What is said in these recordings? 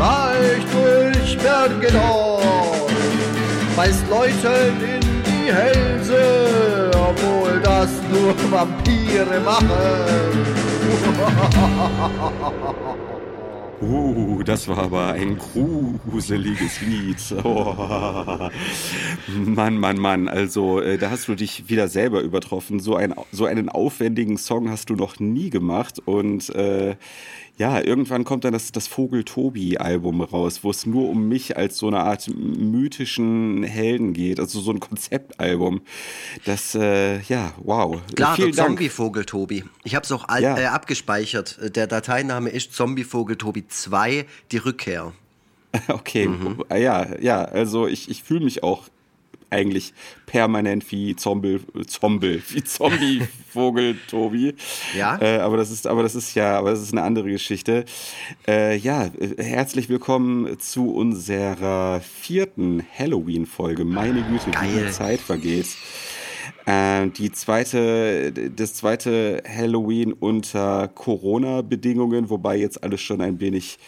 beschleicht durch Berggedorf, beißt Leute in die Hälse, obwohl das nur Vampire machen. Uh, das war aber ein gruseliges Lied. Oh. Mann, Mann, Mann. Also, äh, da hast du dich wieder selber übertroffen. So, ein, so einen aufwendigen Song hast du noch nie gemacht. Und äh, ja, irgendwann kommt dann das, das Vogel-Tobi-Album raus, wo es nur um mich als so eine Art mythischen Helden geht. Also so ein Konzeptalbum. Das, äh, ja, wow. Klar, Vielen der Dank. Zombie-Vogel Tobi. Ich habe es auch Ja. äh, abgespeichert. Der Dateiname ist Zombie-Vogel Tobi 2, die Rückkehr. Okay, Mhm. Ah, ja, ja, also ich, ich fühle mich auch eigentlich permanent wie Zombie, Zombie, wie Zombie-Vogel, Tobi. Ja? Äh, aber das ist, aber das ist ja, aber das ist eine andere Geschichte. Äh, ja, herzlich willkommen zu unserer vierten Halloween-Folge. Meine Güte, wie die Zeit vergeht. Äh, die zweite, das zweite Halloween unter Corona-Bedingungen, wobei jetzt alles schon ein wenig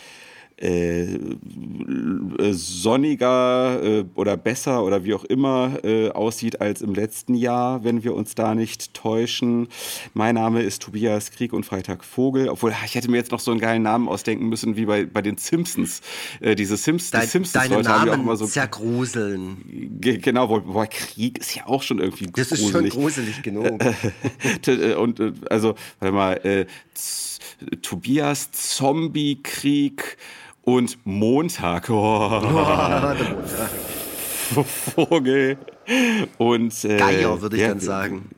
äh, äh, sonniger äh, oder besser oder wie auch immer äh, aussieht als im letzten Jahr, wenn wir uns da nicht täuschen. Mein Name ist Tobias Krieg und Freitag Vogel, obwohl ich hätte mir jetzt noch so einen geilen Namen ausdenken müssen wie bei, bei den Simpsons. Äh, diese Sims, die Dein, deine Simpsons-Leute haben ja auch Namen immer so. zergruseln. Ge- Genau, wobei Krieg ist ja auch schon irgendwie Das ist schon gruselig. gruselig genug. Und also, warte mal, Tobias Zombie-Krieg und Montag. Oh. Vogel. Und, äh, Geier, würde ich ja, dann sagen.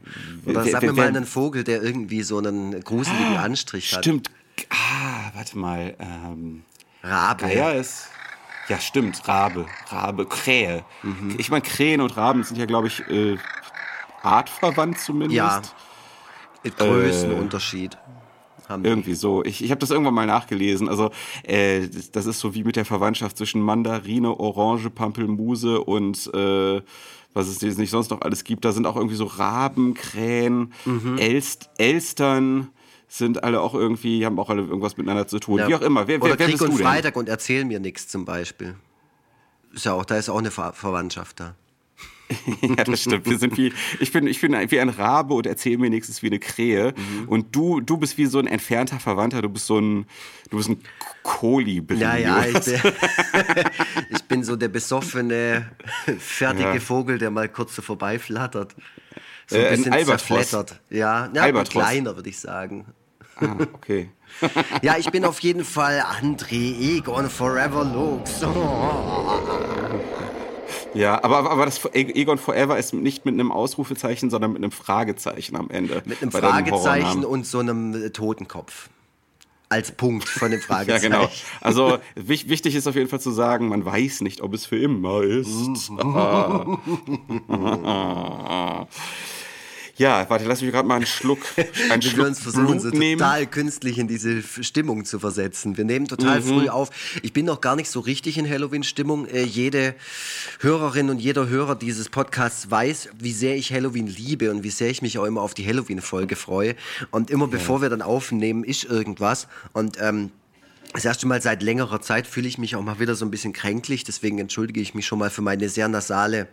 Oder wer- sag wer- mir mal einen Vogel, der irgendwie so einen gruseligen Anstrich hat. Stimmt. Ah, warte mal. Ähm, Rabe. Geier ist. Ja, stimmt. Rabe. Rabe. Krähe. Mhm. Ich meine, Krähen und Raben sind ja, glaube ich, äh, artverwandt zumindest. Ja. Größenunterschied. Haben die. Irgendwie so. Ich, ich habe das irgendwann mal nachgelesen. Also äh, das, ist so wie mit der Verwandtschaft zwischen Mandarine, Orange, Pampelmuse und äh, was es jetzt nicht sonst noch alles gibt. Da sind auch irgendwie so Raben, Krähen, Mhm. Elst, Elstern sind alle auch irgendwie, haben auch alle irgendwas miteinander zu tun. Ja. Wie auch immer. Wer, Oder wer, wer Krieg und? Freitag und erzähl mir nichts zum Beispiel. Ist ja auch, da ist auch eine Ver Verwandtschaft da. ja, das stimmt. Wir sind wie, ich bin, ich bin wie ein Rabe und erzähle mir nächstes wie eine Krähe. Mhm. Und du, du bist wie so ein entfernter Verwandter. Du bist so ein, du bist ein Kolibri. Ja, ja, ich bin, ich bin so der besoffene, fertige Ja. Vogel, der mal kurz so vorbeiflattert. So Äh, ein ein bisschen Albatros. zerflettert. Ja, ja kleiner, würde ich sagen. Ah, okay. Ja, ich bin auf jeden Fall André Egon Forever Lux. Ja, aber, aber das Egon Forever ist nicht mit einem Ausrufezeichen, sondern mit einem Fragezeichen am Ende. Mit einem Fragezeichen und so einem äh, Totenkopf. Als Punkt von dem Ja, Fragezeichen. genau. Also wich- wichtig ist auf jeden Fall zu sagen, man weiß nicht, ob es für immer ist. ja, warte, lass mich gerade mal einen Schluck, einen Wir Schluck uns versuchen, so Blut nehmen. total künstlich in diese Stimmung zu versetzen. Wir nehmen total Mhm. früh auf. Ich bin noch gar nicht so richtig in Halloween-Stimmung. Äh, jede Hörerin und jeder Hörer dieses Podcasts weiß, wie sehr ich Halloween liebe und wie sehr ich mich auch immer auf die Halloween-Folge freue. Und immer bevor wir dann aufnehmen, ist irgendwas. Und ähm, das erste Mal seit längerer Zeit fühle ich mich auch mal wieder so ein bisschen kränklich, deswegen entschuldige ich mich schon mal für meine sehr nasale,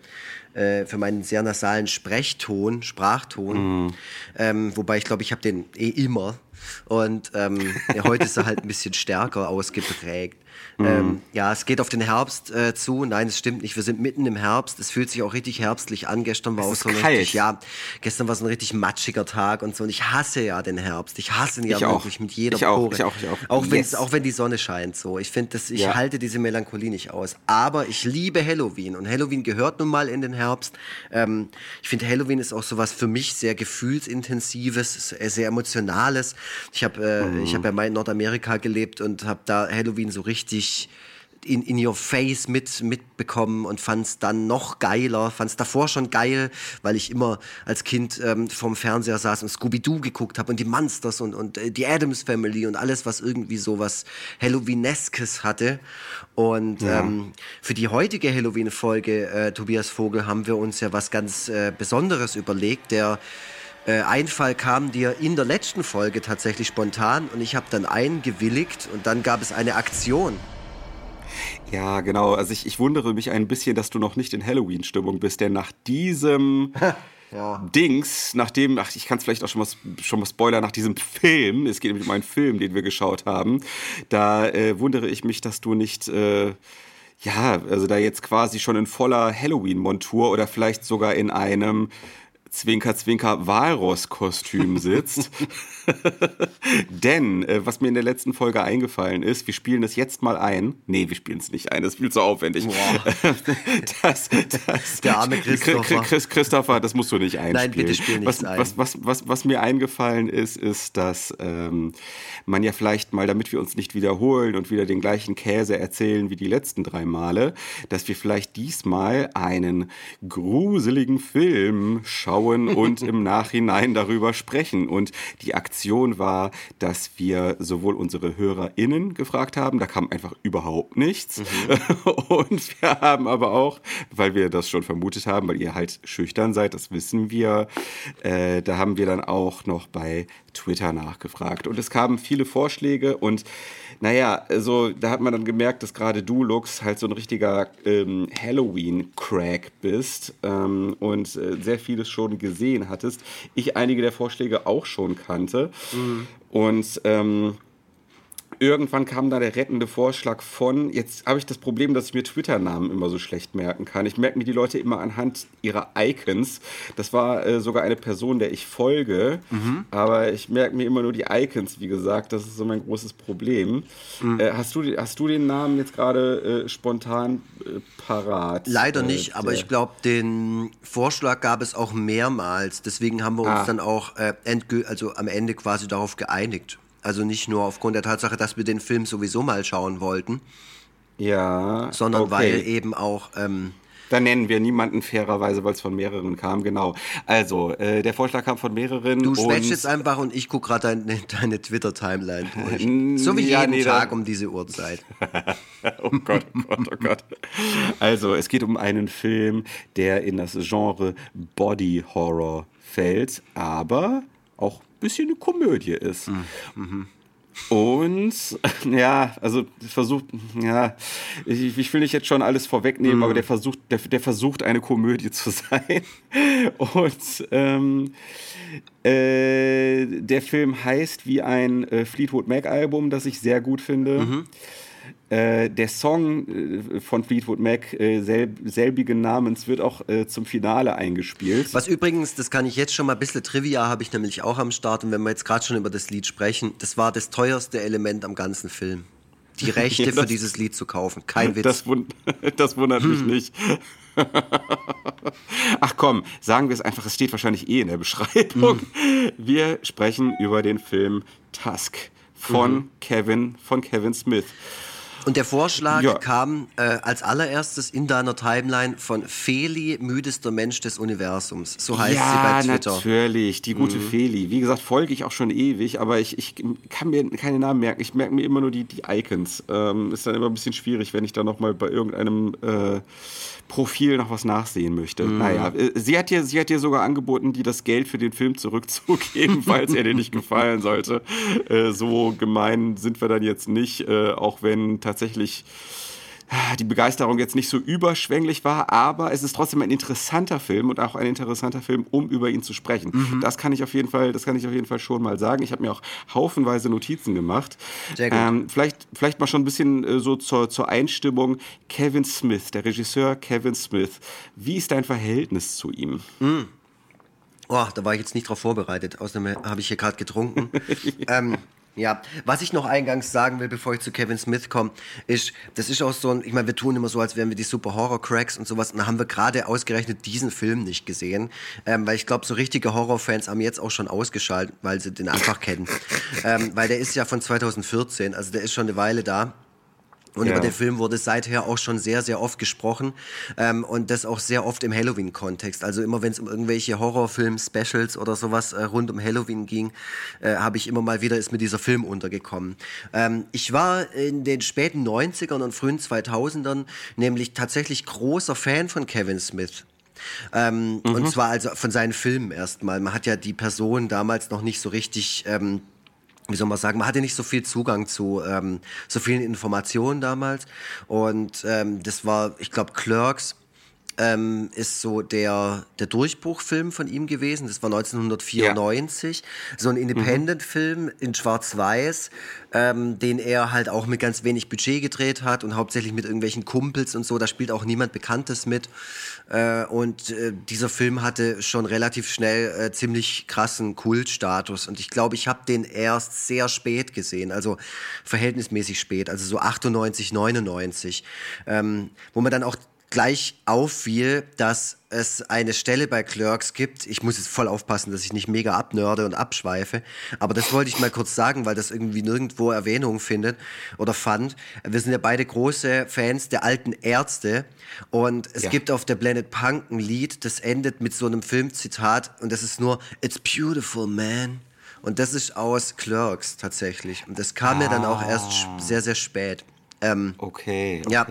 äh, für meinen sehr nasalen Sprechton, Sprachton. Ähm, wobei ich glaube, ich habe den eh immer. Und ähm, ja, heute ist er halt ein bisschen stärker ausgeprägt. Ähm, ja, es geht auf den Herbst äh, zu. Nein, es stimmt nicht. Wir sind mitten im Herbst. Es fühlt sich auch richtig herbstlich an. Gestern war Es auch so ein kalt. richtig, ja, gestern war so ein richtig matschiger Tag und so. Und ich hasse ja den Herbst. Ich hasse ihn ja Ich auch. wirklich mit jeder Ich auch, Pore. ich auch, ich auch. Auch, wenn, Yes. auch wenn die Sonne scheint so. Ich finde, ich Ja. halte diese Melancholie nicht aus. Aber ich liebe Halloween und Halloween gehört nun mal in den Herbst. Ähm, ich finde, Halloween ist auch sowas für mich sehr gefühlsintensives, sehr sehr emotionales. Ich habe äh, Mhm. ich habe ja mal in Nordamerika gelebt und habe da Halloween so richtig in, in your face mit, mitbekommen und fand es dann noch geiler. Fand es davor schon geil, weil ich immer als Kind ähm, vorm Fernseher saß und Scooby-Doo geguckt habe und die Monsters und, und äh, die Adams Family und alles, was irgendwie so was Halloweeneskes hatte. Und ja. ähm, für die heutige Halloween-Folge, äh, Tobias Vogel, haben wir uns ja was ganz äh, Besonderes überlegt, der äh, Einfall kam dir in der letzten Folge tatsächlich spontan und ich habe dann eingewilligt und dann gab es eine Aktion. Ja, genau. Also ich, ich wundere mich ein bisschen, dass du noch nicht in Halloween-Stimmung bist, denn nach diesem ja. Dings, nachdem, ach, ich kann es vielleicht auch schon mal, schon mal spoilern, nach diesem Film, es geht nämlich um einen Film, den wir geschaut haben, da äh, wundere ich mich, dass du nicht... Äh, ja, also da jetzt quasi schon in voller Halloween-Montur oder vielleicht sogar in einem Zwinker, Zwinker Walross-Kostüm sitzt. Denn, äh, was mir in der letzten Folge eingefallen ist, wir spielen es jetzt mal ein. Nee, wir spielen es nicht ein, das ist viel zu aufwendig. das, das, der arme Christopher. Chris, Christopher, das musst du nicht einspielen. Nein, bitte spiel nicht was, ein. Was, was, was, was mir eingefallen ist, ist, dass ähm, man ja vielleicht mal, damit wir uns nicht wiederholen und wieder den gleichen Käse erzählen wie die letzten drei Male, dass wir vielleicht diesmal einen gruseligen Film schauen schauen und im Nachhinein darüber sprechen. Und die Aktion war, dass wir sowohl unsere HörerInnen gefragt haben, da kam einfach überhaupt nichts. Mhm. Und wir haben aber auch, weil wir das schon vermutet haben, weil ihr halt schüchtern seid, das wissen wir, äh, da haben wir dann auch noch bei Twitter nachgefragt. Und es kamen viele Vorschläge und naja, also da hat man dann gemerkt, dass gerade du, Lux, halt so ein richtiger ähm, Halloween-Crack bist ähm, und äh, sehr vieles schon gesehen hattest. Ich einige der Vorschläge auch schon kannte. Mhm. Und ähm, irgendwann kam da der rettende Vorschlag von, jetzt habe ich das Problem, dass ich mir Twitter-Namen immer so schlecht merken kann. Ich merke mir die Leute immer anhand ihrer Icons. Das war äh, sogar eine Person, der ich folge, mhm. aber ich merke mir immer nur die Icons, wie gesagt. Das ist so mein großes Problem. Mhm. Äh, hast, du, hast du den Namen jetzt gerade äh, spontan äh, parat? Leider äh, nicht, aber ich glaube, den Vorschlag gab es auch mehrmals. Deswegen haben wir uns ah. dann auch äh, also am Ende quasi darauf geeinigt. Also nicht nur aufgrund der Tatsache, dass wir den Film sowieso mal schauen wollten. Ja. Sondern okay. weil eben auch. Ähm, da nennen wir niemanden fairerweise, weil es von mehreren kam, genau. Also, äh, der Vorschlag kam von mehreren. Du schwätzt jetzt einfach und ich gucke gerade deine, deine Twitter-Timeline durch. so wie ja, jeden nee, Tag um diese Uhrzeit. oh Gott, oh Gott, oh Gott. Also, es geht um einen Film, der in das Genre Body Horror fällt, aber auch bisschen eine Komödie ist. Mhm. Und ja, also versucht, ja, ich, ich, will nicht jetzt schon alles vorwegnehmen, mhm. aber der versucht, der, der, versucht eine Komödie zu sein. Und ähm, äh, der Film heißt wie ein äh, Fleetwood Mac Album, das ich sehr gut finde. Mhm. Äh, der Song äh, von Fleetwood Mac, äh, selb, selbigen Namens, wird auch äh, zum Finale eingespielt. Was übrigens, das kann ich jetzt schon mal ein bisschen Trivia, habe ich nämlich auch am Start. Und wenn wir jetzt gerade schon über das Lied sprechen, das war das teuerste Element am ganzen Film. Die Rechte ja, das, für dieses Lied zu kaufen. Kein Witz. Das, wund das wundert hm. mich nicht. Ach komm, sagen wir es einfach, es steht wahrscheinlich eh in der Beschreibung. Hm. Wir sprechen über den Film Tusk von mhm. Kevin, von Kevin Smith. Und der Vorschlag ja. kam äh, als allererstes in deiner Timeline von Feli, müdester Mensch des Universums. So heißt ja, sie bei Twitter. Ja, natürlich, die gute mhm. Feli. Wie gesagt, folge ich auch schon ewig, aber ich, ich kann mir keine Namen merken. Ich merke mir immer nur die, die Icons. Ähm, ist dann immer ein bisschen schwierig, wenn ich da nochmal bei irgendeinem äh, Profil noch was nachsehen möchte. Mhm. Naja, äh, sie hat, dir, sie hat dir sogar angeboten, dir das Geld für den Film zurückzugeben, falls er dir nicht gefallen sollte. Äh, so gemein sind wir dann jetzt nicht, äh, auch wenn tatsächlich die Begeisterung jetzt nicht so überschwänglich war, aber es ist trotzdem ein interessanter Film und auch ein interessanter Film, um über ihn zu sprechen. Mhm. Das kann ich auf jeden Fall, das kann ich auf jeden Fall schon mal sagen. Ich habe mir auch haufenweise Notizen gemacht. Sehr gut. Ähm, vielleicht, vielleicht mal schon ein bisschen äh, so zur, zur Einstimmung. Kevin Smith, der Regisseur Kevin Smith. Wie ist dein Verhältnis zu ihm? Mhm. Oh, da war ich jetzt nicht drauf vorbereitet. Außerdem habe ich hier gerade getrunken. ähm, ja, was ich noch eingangs sagen will, bevor ich zu Kevin Smith komme, ist, das ist auch so ein, ich meine, wir tun immer so, als wären wir die super Horror-Cracks und sowas, und da haben wir gerade ausgerechnet diesen Film nicht gesehen, ähm, weil ich glaube, so richtige Horror-Fans haben jetzt auch schon ausgeschaltet, weil sie den einfach kennen. ähm, weil der ist ja von 2014, also der ist schon eine Weile da. Und Ja. über den Film wurde seither auch schon sehr, sehr oft gesprochen. Ähm, und das auch sehr oft im Halloween-Kontext. Also immer wenn es um irgendwelche Horrorfilm-Specials oder sowas äh, rund um Halloween ging, äh, habe ich immer mal wieder ist mir dieser Film untergekommen. Ähm, ich war in den späten 90ern und frühen 2000ern nämlich tatsächlich großer Fan von Kevin Smith. Ähm, Und zwar also von seinen Filmen erstmal. Man hat ja die Person damals noch nicht so richtig ähm, wie soll man sagen, man hatte nicht so viel Zugang zu ähm, so vielen Informationen damals. Und ähm, das war, ich glaube, Clerks ähm, ist so der, der Durchbruchfilm von ihm gewesen. Das war 1994. So ein Independent-Film in Schwarz-Weiß, ähm, den er halt auch mit ganz wenig Budget gedreht hat und hauptsächlich mit irgendwelchen Kumpels und so. Da spielt auch niemand Bekanntes mit. Äh, und äh, dieser Film hatte schon relativ schnell äh, ziemlich krassen Kultstatus. Und ich glaube, ich habe den erst sehr spät gesehen, also verhältnismäßig spät, also so 98, 99, ähm, wo man dann auch gleich auffiel, dass es eine Stelle bei Clerks gibt. Ich muss jetzt voll aufpassen, dass ich nicht mega abnörde und abschweife. Aber das wollte ich mal kurz sagen, weil das irgendwie nirgendwo Erwähnung findet oder fand. Wir sind ja beide große Fans der alten Ärzte. Und es Ja. gibt auf der Planet Punk ein Lied, das endet mit so einem Filmzitat. Und das ist nur, It's beautiful, man. Und das ist aus Clerks tatsächlich. Und das kam mir dann auch erst sch- sehr, sehr spät. Ähm, Okay, okay. ja,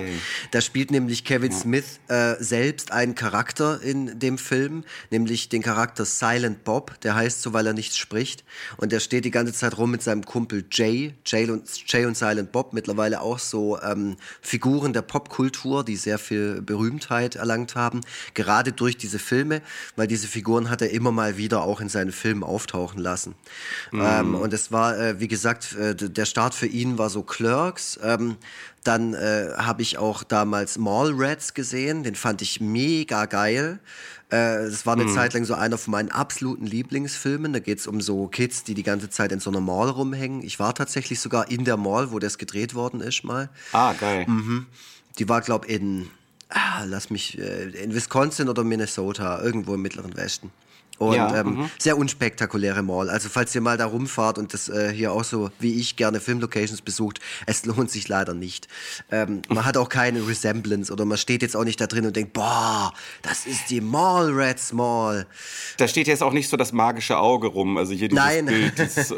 da spielt nämlich Kevin Smith äh, selbst einen Charakter in dem Film, nämlich den Charakter Silent Bob. Der heißt so, weil er nichts spricht. Und der steht die ganze Zeit rum mit seinem Kumpel Jay. Jay und, Jay und Silent Bob, mittlerweile auch so ähm, Figuren der Popkultur, die sehr viel Berühmtheit erlangt haben. Gerade durch diese Filme, weil diese Figuren hat er immer mal wieder auch in seinen Filmen auftauchen lassen. Ähm, und es war, äh, wie gesagt, äh, der Start für ihn war so Clerks. Ähm, dann äh, habe ich auch damals Mallrats gesehen, den fand ich mega geil. Äh, das war eine Zeit lang so einer von meinen absoluten Lieblingsfilmen. Da geht es um so Kids, die die ganze Zeit in so einer Mall rumhängen. Ich war tatsächlich sogar in der Mall, wo das gedreht worden ist mal. Ah, geil. Mhm. Die war, glaube in, ah, lass mich, äh, in Wisconsin oder Minnesota, irgendwo im Mittleren Westen. Und Ja, ähm, sehr unspektakuläre Mall. Also falls ihr mal da rumfahrt und das äh, hier auch so wie ich gerne Filmlocations besucht, es lohnt sich leider nicht. Ähm, man hat auch keine Resemblance oder man steht jetzt auch nicht da drin und denkt, boah, das ist die Mallrats Mall. Da steht jetzt auch nicht so das magische Auge rum. Also hier dieses Nein. Bild. Dieses,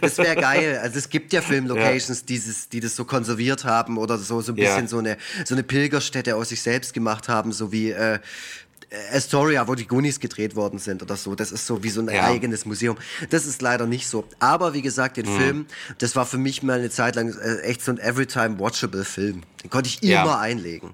Das wäre geil. Also es gibt ja Filmlocations, dieses, die das so konserviert haben oder so, so ein Ja. bisschen so, eine, so eine Pilgerstätte aus sich selbst gemacht haben, so wie äh, Astoria, wo die Goonies gedreht worden sind oder so. Das ist so wie so ein Ja. eigenes Museum. Das ist leider nicht so. Aber wie gesagt, Mhm. den Film, das war für mich mal eine Zeit lang äh, echt so ein Everytime Watchable Film. Den konnte ich Ja. immer einlegen.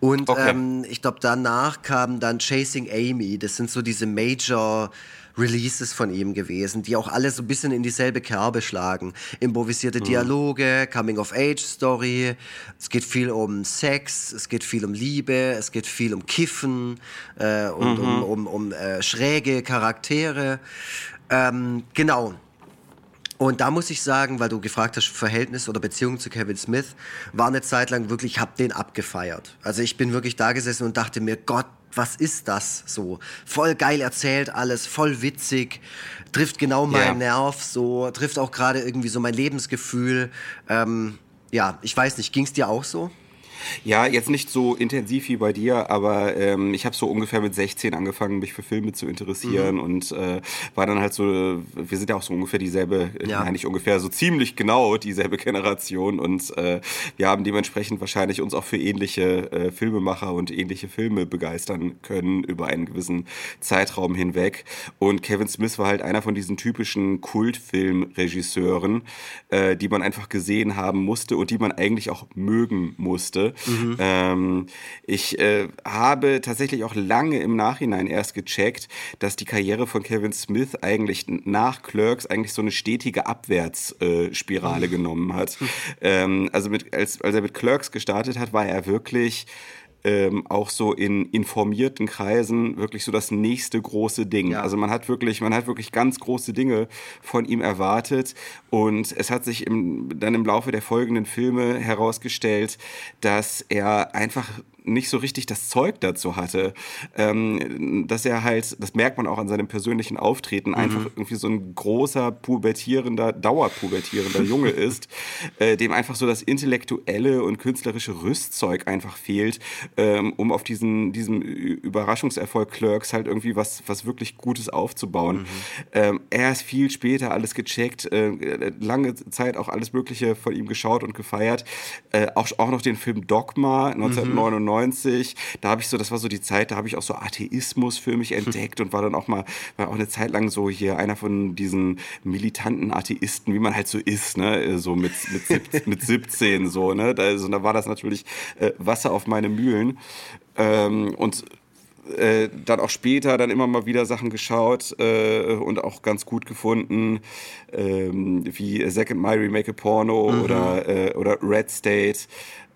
Und Okay. ähm, ich glaube, danach kam dann Chasing Amy. Das sind so diese Major Releases von ihm gewesen, die auch alle so ein bisschen in dieselbe Kerbe schlagen. Improvisierte Dialoge, Coming-of-Age-Story. Es geht viel um Sex, es geht viel um Liebe, es geht viel um Kiffen äh, und um, um, um äh, schräge Charaktere. Ähm, genau. Und da muss ich sagen, weil du gefragt hast, Verhältnis oder Beziehung zu Kevin Smith, war eine Zeit lang wirklich, ich hab den abgefeiert. Also ich bin wirklich da gesessen und dachte mir, Gott, was ist das so? Voll geil erzählt alles, voll witzig, trifft genau meinen Nerv so, trifft auch gerade irgendwie so mein Lebensgefühl. Ähm, ja, ich weiß nicht, ging's dir auch so? Ja, jetzt nicht so intensiv wie bei dir, aber ähm, ich habe so ungefähr mit 16 angefangen, mich für Filme zu interessieren und äh, war dann halt so, wir sind ja auch so ungefähr dieselbe, Ja. ja. nein, nicht ungefähr, so ziemlich genau dieselbe Generation und äh, wir haben dementsprechend wahrscheinlich uns auch für ähnliche äh, Filmemacher und ähnliche Filme begeistern können über einen gewissen Zeitraum hinweg. Und Kevin Smith war halt einer von diesen typischen Kultfilmregisseuren, äh, die man einfach gesehen haben musste und die man eigentlich auch mögen musste. Ähm, ich äh, habe tatsächlich auch lange im Nachhinein erst gecheckt, dass die Karriere von Kevin Smith eigentlich nach Clerks eigentlich so eine stetige Abwärtsspirale äh, Spirale genommen hat. Ähm, also mit, als, als er mit Clerks gestartet hat, war er wirklich ähm, auch so in informierten Kreisen wirklich so das nächste große Ding. Ja. Also man hat wirklich, man hat wirklich ganz große Dinge von ihm erwartet und es hat sich im, dann im Laufe der folgenden Filme herausgestellt, dass er einfach nicht so richtig das Zeug dazu hatte. Ähm, dass er halt, das merkt man auch an seinem persönlichen Auftreten, mhm. einfach irgendwie so ein großer, pubertierender, dauerpubertierender Junge ist, äh, dem einfach so das intellektuelle und künstlerische Rüstzeug einfach fehlt, ähm, um auf diesen, diesem Überraschungserfolg Clerks halt irgendwie was, was wirklich Gutes aufzubauen. Mhm. Ähm, er ist viel später alles gecheckt, äh, lange Zeit auch alles Mögliche von ihm geschaut und gefeiert. Äh, auch, auch noch den Film Dogma 1999. Mhm. Da habe ich so, das war so die Zeit, da habe ich auch so Atheismus für mich entdeckt und war dann auch mal, war auch eine Zeit lang so hier einer von diesen militanten Atheisten, wie man halt so ist, ne? So mit, mit, mit 17 so, ne? Da, also, da war das natürlich äh, Wasser auf meine Mühlen. Ähm, und äh, dann auch später dann immer mal wieder Sachen geschaut äh, und auch ganz gut gefunden, ähm, wie Second My Remake a Porno mhm. oder, äh, oder Red State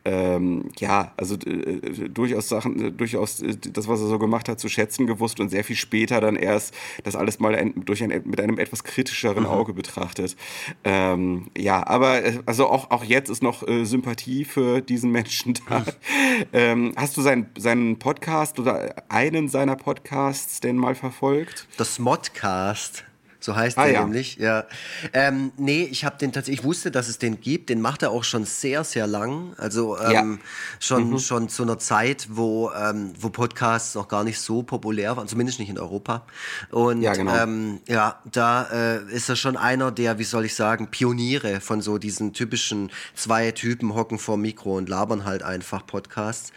ähm, ja, also äh, durchaus Sachen, äh, durchaus äh, das, was er so gemacht hat, zu schätzen gewusst und sehr viel später dann erst das alles mal ein, durch ein, mit einem etwas kritischeren mhm. Auge betrachtet. Ähm, ja, aber äh, also auch, auch jetzt ist noch äh, Sympathie für diesen Menschen da. Mhm. ähm, hast du seinen, seinen Podcast oder einen seiner Podcasts denn mal verfolgt? Das Modcast. So heißt ah, der ja. nämlich, ja. Ähm, nee, ich habe den tatsächlich, ich wusste, dass es den gibt. Den macht er auch schon sehr, sehr lang. Also ähm, ja. schon, mhm. schon zu einer Zeit, wo, ähm, wo Podcasts noch gar nicht so populär waren, zumindest nicht in Europa. Und ja, genau. ähm, ja da äh, ist er schon einer der, wie soll ich sagen, Pioniere von so diesen typischen zwei Typen hocken vor Mikro und labern halt einfach Podcasts.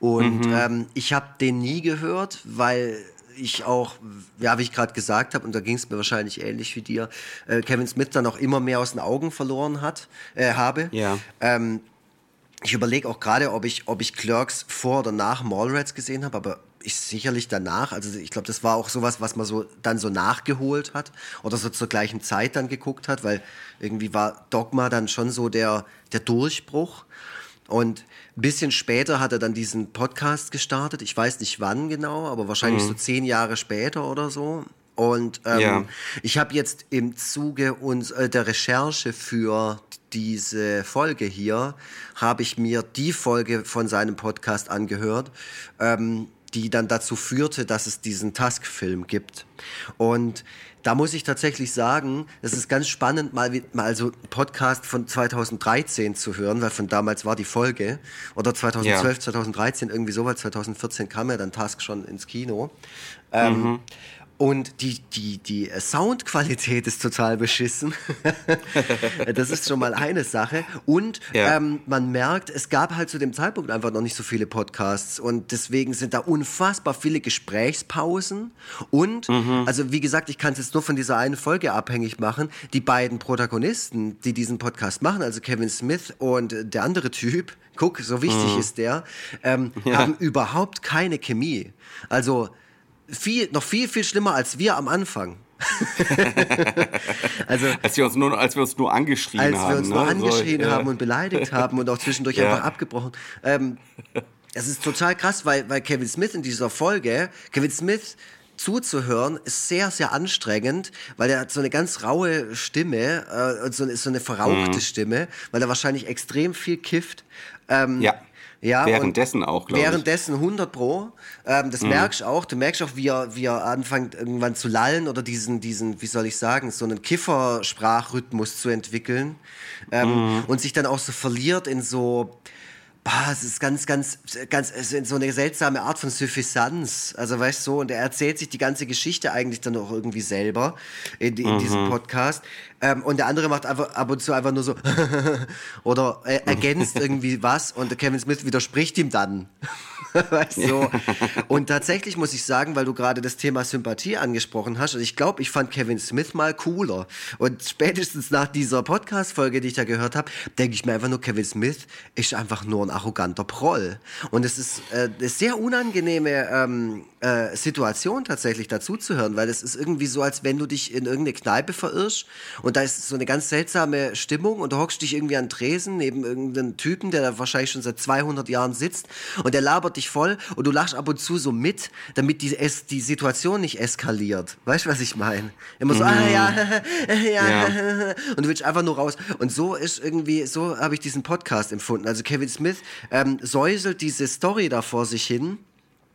Und mhm. ähm, ich habe den nie gehört, weil ich auch, ja, wie ich gerade gesagt habe, und da ging es mir wahrscheinlich ähnlich wie dir, äh, Kevin Smith dann auch immer mehr aus den Augen verloren hat, äh, habe. Ja. Ähm, ich überlege auch gerade, ob ich, ob ich Clerks vor oder nach Mallrats gesehen habe, aber ich sicherlich danach. Also ich glaube, das war auch sowas, was man so dann so nachgeholt hat oder so zur gleichen Zeit dann geguckt hat, weil irgendwie war Dogma dann schon so der, der Durchbruch. Und ein bisschen später hat er dann diesen Podcast gestartet. Ich weiß nicht wann genau, aber wahrscheinlich mhm. so zehn Jahre später oder so. Und ähm, ja. ich habe jetzt im Zuge uns, äh, der Recherche für diese Folge hier, habe ich mir die Folge von seinem Podcast angehört, ähm, die dann dazu führte, dass es diesen Task-Film gibt. Und da muss ich tatsächlich sagen, es ist ganz spannend, mal, mal so einen Podcast von 2013 zu hören, weil von damals war die Folge. Oder 2012, ja. 2013, irgendwie so, weil 2014 kam ja dann Task schon ins Kino. Ähm, mhm. Und die, die, die Soundqualität ist total beschissen. das ist schon mal eine Sache. Und ja. ähm, man merkt, es gab halt zu dem Zeitpunkt einfach noch nicht so viele Podcasts. Und deswegen sind da unfassbar viele Gesprächspausen. Und, mhm. also wie gesagt, ich kann es jetzt nur von dieser einen Folge abhängig machen. Die beiden Protagonisten, die diesen Podcast machen, also Kevin Smith und der andere Typ, guck, so wichtig mhm. ist der, ähm, ja. haben überhaupt keine Chemie. Also viel, noch viel, viel schlimmer als wir am Anfang. also, als, wir uns nur, als wir uns nur angeschrien als haben. Als wir uns ne? nur angeschrien so, haben ja. und beleidigt haben und auch zwischendurch ja. einfach abgebrochen. Ähm, es ist total krass, weil, weil Kevin Smith in dieser Folge, Kevin Smith zuzuhören ist sehr, sehr anstrengend, weil er hat so eine ganz raue Stimme äh, und so, so eine verrauchte mhm. Stimme, weil er wahrscheinlich extrem viel kifft. Ähm, ja. Ja, währenddessen auch, glaube ich. Währenddessen 100 Pro. Ähm, das mhm. merkst du auch. Du merkst auch, wie er, wie er anfängt irgendwann zu lallen oder diesen, diesen, wie soll ich sagen, so einen Kiffersprachrhythmus zu entwickeln. Ähm, mhm. Und sich dann auch so verliert in so, Bah, es ist ganz, ganz, ganz, es ist so eine seltsame Art von Suffisanz. Also, weißt du, so, und er erzählt sich die ganze Geschichte eigentlich dann auch irgendwie selber in, in mhm. diesem Podcast. Ähm, und der andere macht einfach ab und zu einfach nur so oder äh, ergänzt irgendwie was und Kevin Smith widerspricht ihm dann. weißt du? Und tatsächlich muss ich sagen, weil du gerade das Thema Sympathie angesprochen hast, also ich glaube, ich fand Kevin Smith mal cooler. Und spätestens nach dieser Podcast-Folge, die ich da gehört habe, denke ich mir einfach nur, Kevin Smith ist einfach nur ein arroganter Proll. Und es ist äh, eine sehr unangenehme ähm, äh, Situation tatsächlich dazuzuhören, weil es ist irgendwie so, als wenn du dich in irgendeine Kneipe verirrst und da ist so eine ganz seltsame Stimmung und du hockst dich irgendwie an Tresen neben irgendeinem Typen, der da wahrscheinlich schon seit 200 Jahren sitzt und der labert dich voll und du lachst ab und zu so mit, damit die, es, die Situation nicht eskaliert. Weißt du, was ich meine? Immer so, ah ja, ja, Ja. und du willst einfach nur raus. Und so ist irgendwie, so habe ich diesen Podcast empfunden. Also Kevin Smith ähm, säuselt diese Story da vor sich hin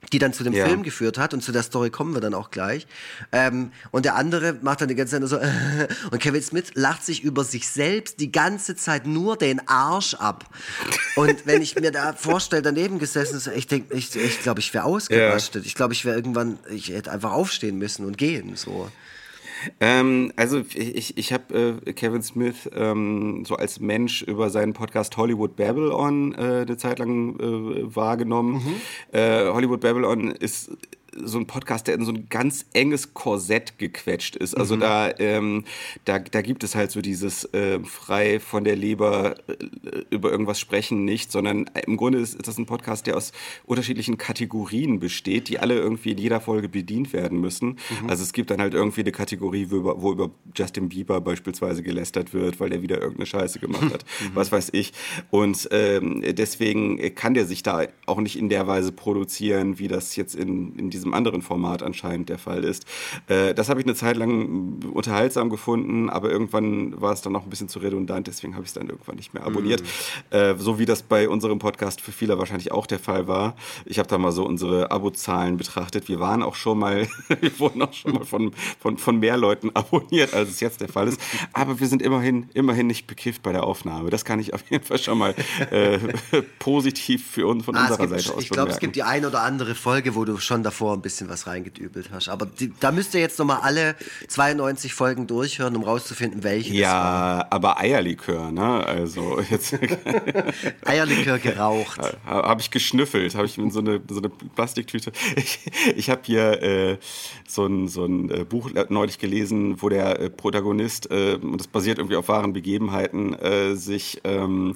die dann zu dem Ja. Film geführt hat und zu der Story kommen wir dann auch gleich. Ähm, und der andere macht dann die ganze Zeit nur so und Kevin Smith lacht sich über sich selbst die ganze Zeit nur den Arsch ab. Und wenn ich mir da vorstelle, daneben gesessen, so, ich denke, ich, ich glaube, ich wäre ausgerastet. Ich glaube, ich wäre irgendwann, ich hätte einfach aufstehen müssen und gehen. So. Ähm, also ich, ich habe äh, Kevin Smith ähm, so als Mensch über seinen Podcast Hollywood Babylon äh, eine Zeit lang äh, wahrgenommen. Äh, Hollywood Babylon ist so ein Podcast, der in so ein ganz enges Korsett gequetscht ist. Also da, ähm, da, da gibt es halt so dieses äh, frei von der Leber äh, über irgendwas sprechen nicht, sondern im Grunde ist, ist das ein Podcast, der aus unterschiedlichen Kategorien besteht, die alle irgendwie in jeder Folge bedient werden müssen. Also es gibt dann halt irgendwie eine Kategorie, wo über, wo über Justin Bieber beispielsweise gelästert wird, weil der wieder irgendeine Scheiße gemacht hat. Was weiß ich. Und ähm, deswegen kann der sich da auch nicht in der Weise produzieren, wie das jetzt in, in diesem anderen Format anscheinend der Fall ist. Äh, das habe ich eine Zeit lang unterhaltsam gefunden, aber irgendwann war es dann auch ein bisschen zu redundant, deswegen habe ich es dann irgendwann nicht mehr abonniert. Äh, so wie das bei unserem Podcast für viele wahrscheinlich auch der Fall war. Ich habe da mal so unsere Abozahlen betrachtet. Wir waren auch schon mal, wir wurden auch schon mal von, von, von mehr Leuten abonniert, als es jetzt der Fall ist. Aber wir sind immerhin, immerhin nicht bekifft bei der Aufnahme. Das kann ich auf jeden Fall schon mal äh, positiv für uns von Ah, unserer gibt, Seite aus ich glaube, es gibt die ein oder andere Folge, wo du schon davor ein bisschen was reingedübelt hast. Aber die, da müsst ihr jetzt nochmal alle 92 Folgen durchhören, um rauszufinden, welche. Ja, aber Eierlikör, ne? Also jetzt Eierlikör geraucht. habe ich geschnüffelt, habe ich in so eine, so eine Plastiktüte. Ich, ich habe hier äh, so ein, so ein äh, Buch neulich gelesen, wo der äh, Protagonist, äh, und das basiert irgendwie auf wahren Begebenheiten, äh, sich ähm,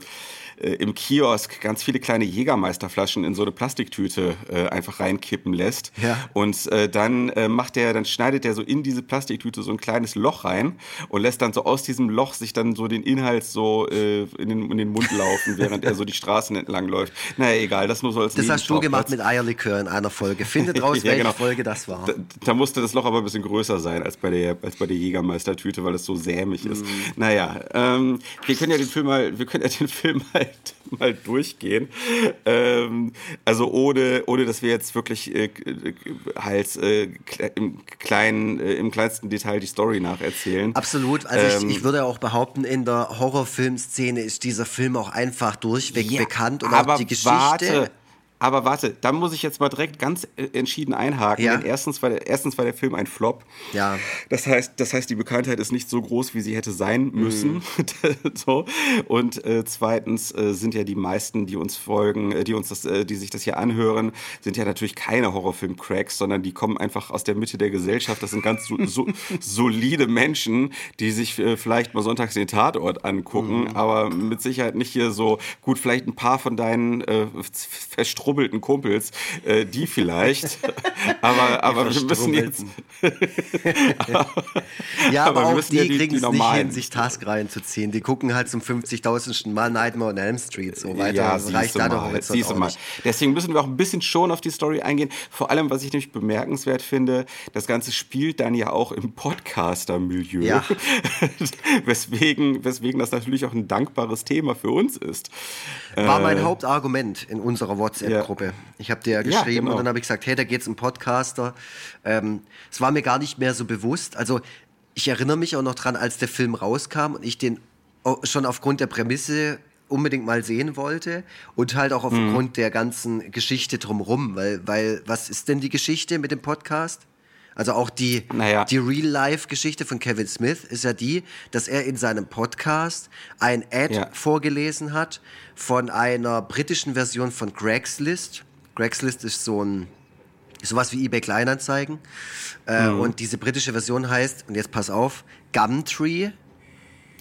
äh, im Kiosk ganz viele kleine Jägermeisterflaschen in so eine Plastiktüte äh, einfach reinkippen lässt. Ja. Und äh, dann äh, macht der, dann schneidet er so in diese Plastiktüte so ein kleines Loch rein und lässt dann so aus diesem Loch sich dann so den Inhalt so äh, in, den, in den Mund laufen, während er so die Straßen entlang läuft. Naja, egal, das nur so als Das hast du gemacht mit Eierlikör in einer Folge. Findet raus, Ja, welche genau. Folge das war. Da, da musste das Loch aber ein bisschen größer sein als bei der, als bei der Jägermeistertüte, weil es so sämig ist. Naja, ähm, wir können ja den Film mal, wir können ja den Film halt mal durchgehen. Ähm, also ohne, ohne, dass wir jetzt wirklich äh, halt äh, im kleinen, äh, im kleinsten Detail die Story nacherzählen. Absolut. Also Ähm, ich, ich würde auch behaupten, in der Horrorfilmszene ist dieser Film auch einfach durchweg Ja, bekannt und aber auch die Geschichte. Warte, aber warte, da muss ich jetzt mal direkt ganz äh, entschieden einhaken. Ja. Denn erstens war, der, erstens war der Film ein Flop. Ja. Das heißt, das heißt, die Bekanntheit ist nicht so groß, wie sie hätte sein müssen. Mhm. so. Und äh, zweitens äh, sind ja die meisten, die uns folgen, äh, die uns das, äh, die sich das hier anhören, sind ja natürlich keine Horrorfilm-Cracks, sondern die kommen einfach aus der Mitte der Gesellschaft. Das sind ganz so, so, solide Menschen, die sich äh, vielleicht mal sonntags den Tatort angucken, Mhm. aber mit Sicherheit nicht hier so gut, vielleicht ein paar von deinen äh, verstrubbelten Kumpels, äh, die vielleicht. aber aber wir müssen jetzt. Ja, aber, Aber auch müssen die, ja die- kriegen es nicht hin, sich Task reinzuziehen. Die gucken halt zum 50.000. Mal Nightmare on Elm Street. So weiter Ja, reicht siehst du da siehst du auch mal. nicht. Deswegen müssen wir auch ein bisschen schon auf die Story eingehen. Vor allem, was ich nämlich bemerkenswert finde, das Ganze spielt dann ja auch im Podcaster-Milieu. Ja. weswegen, weswegen das natürlich auch ein dankbares Thema für uns ist. War mein Äh, Hauptargument in unserer WhatsApp-Gruppe. Ich habe dir ja Ja, geschrieben genau. und dann habe ich gesagt, hey, da geht's um Podcaster. Ähm, es war mir gar nicht mehr so bewusst. Also ich erinnere mich auch noch dran, als der Film rauskam und ich den schon aufgrund der Prämisse unbedingt mal sehen wollte und halt auch Mhm. aufgrund der ganzen Geschichte drumherum. Weil, weil, was ist denn die Geschichte mit dem Podcast? Also auch die, Naja. die Real-Life-Geschichte von Kevin Smith ist ja die, dass er in seinem Podcast ein Ad Ja. vorgelesen hat von einer britischen Version von Craigslist. Craigslist ist so ein sowas wie eBay Kleinanzeigen. Äh, Mhm. Und diese britische Version heißt, und jetzt pass auf, Gumtree.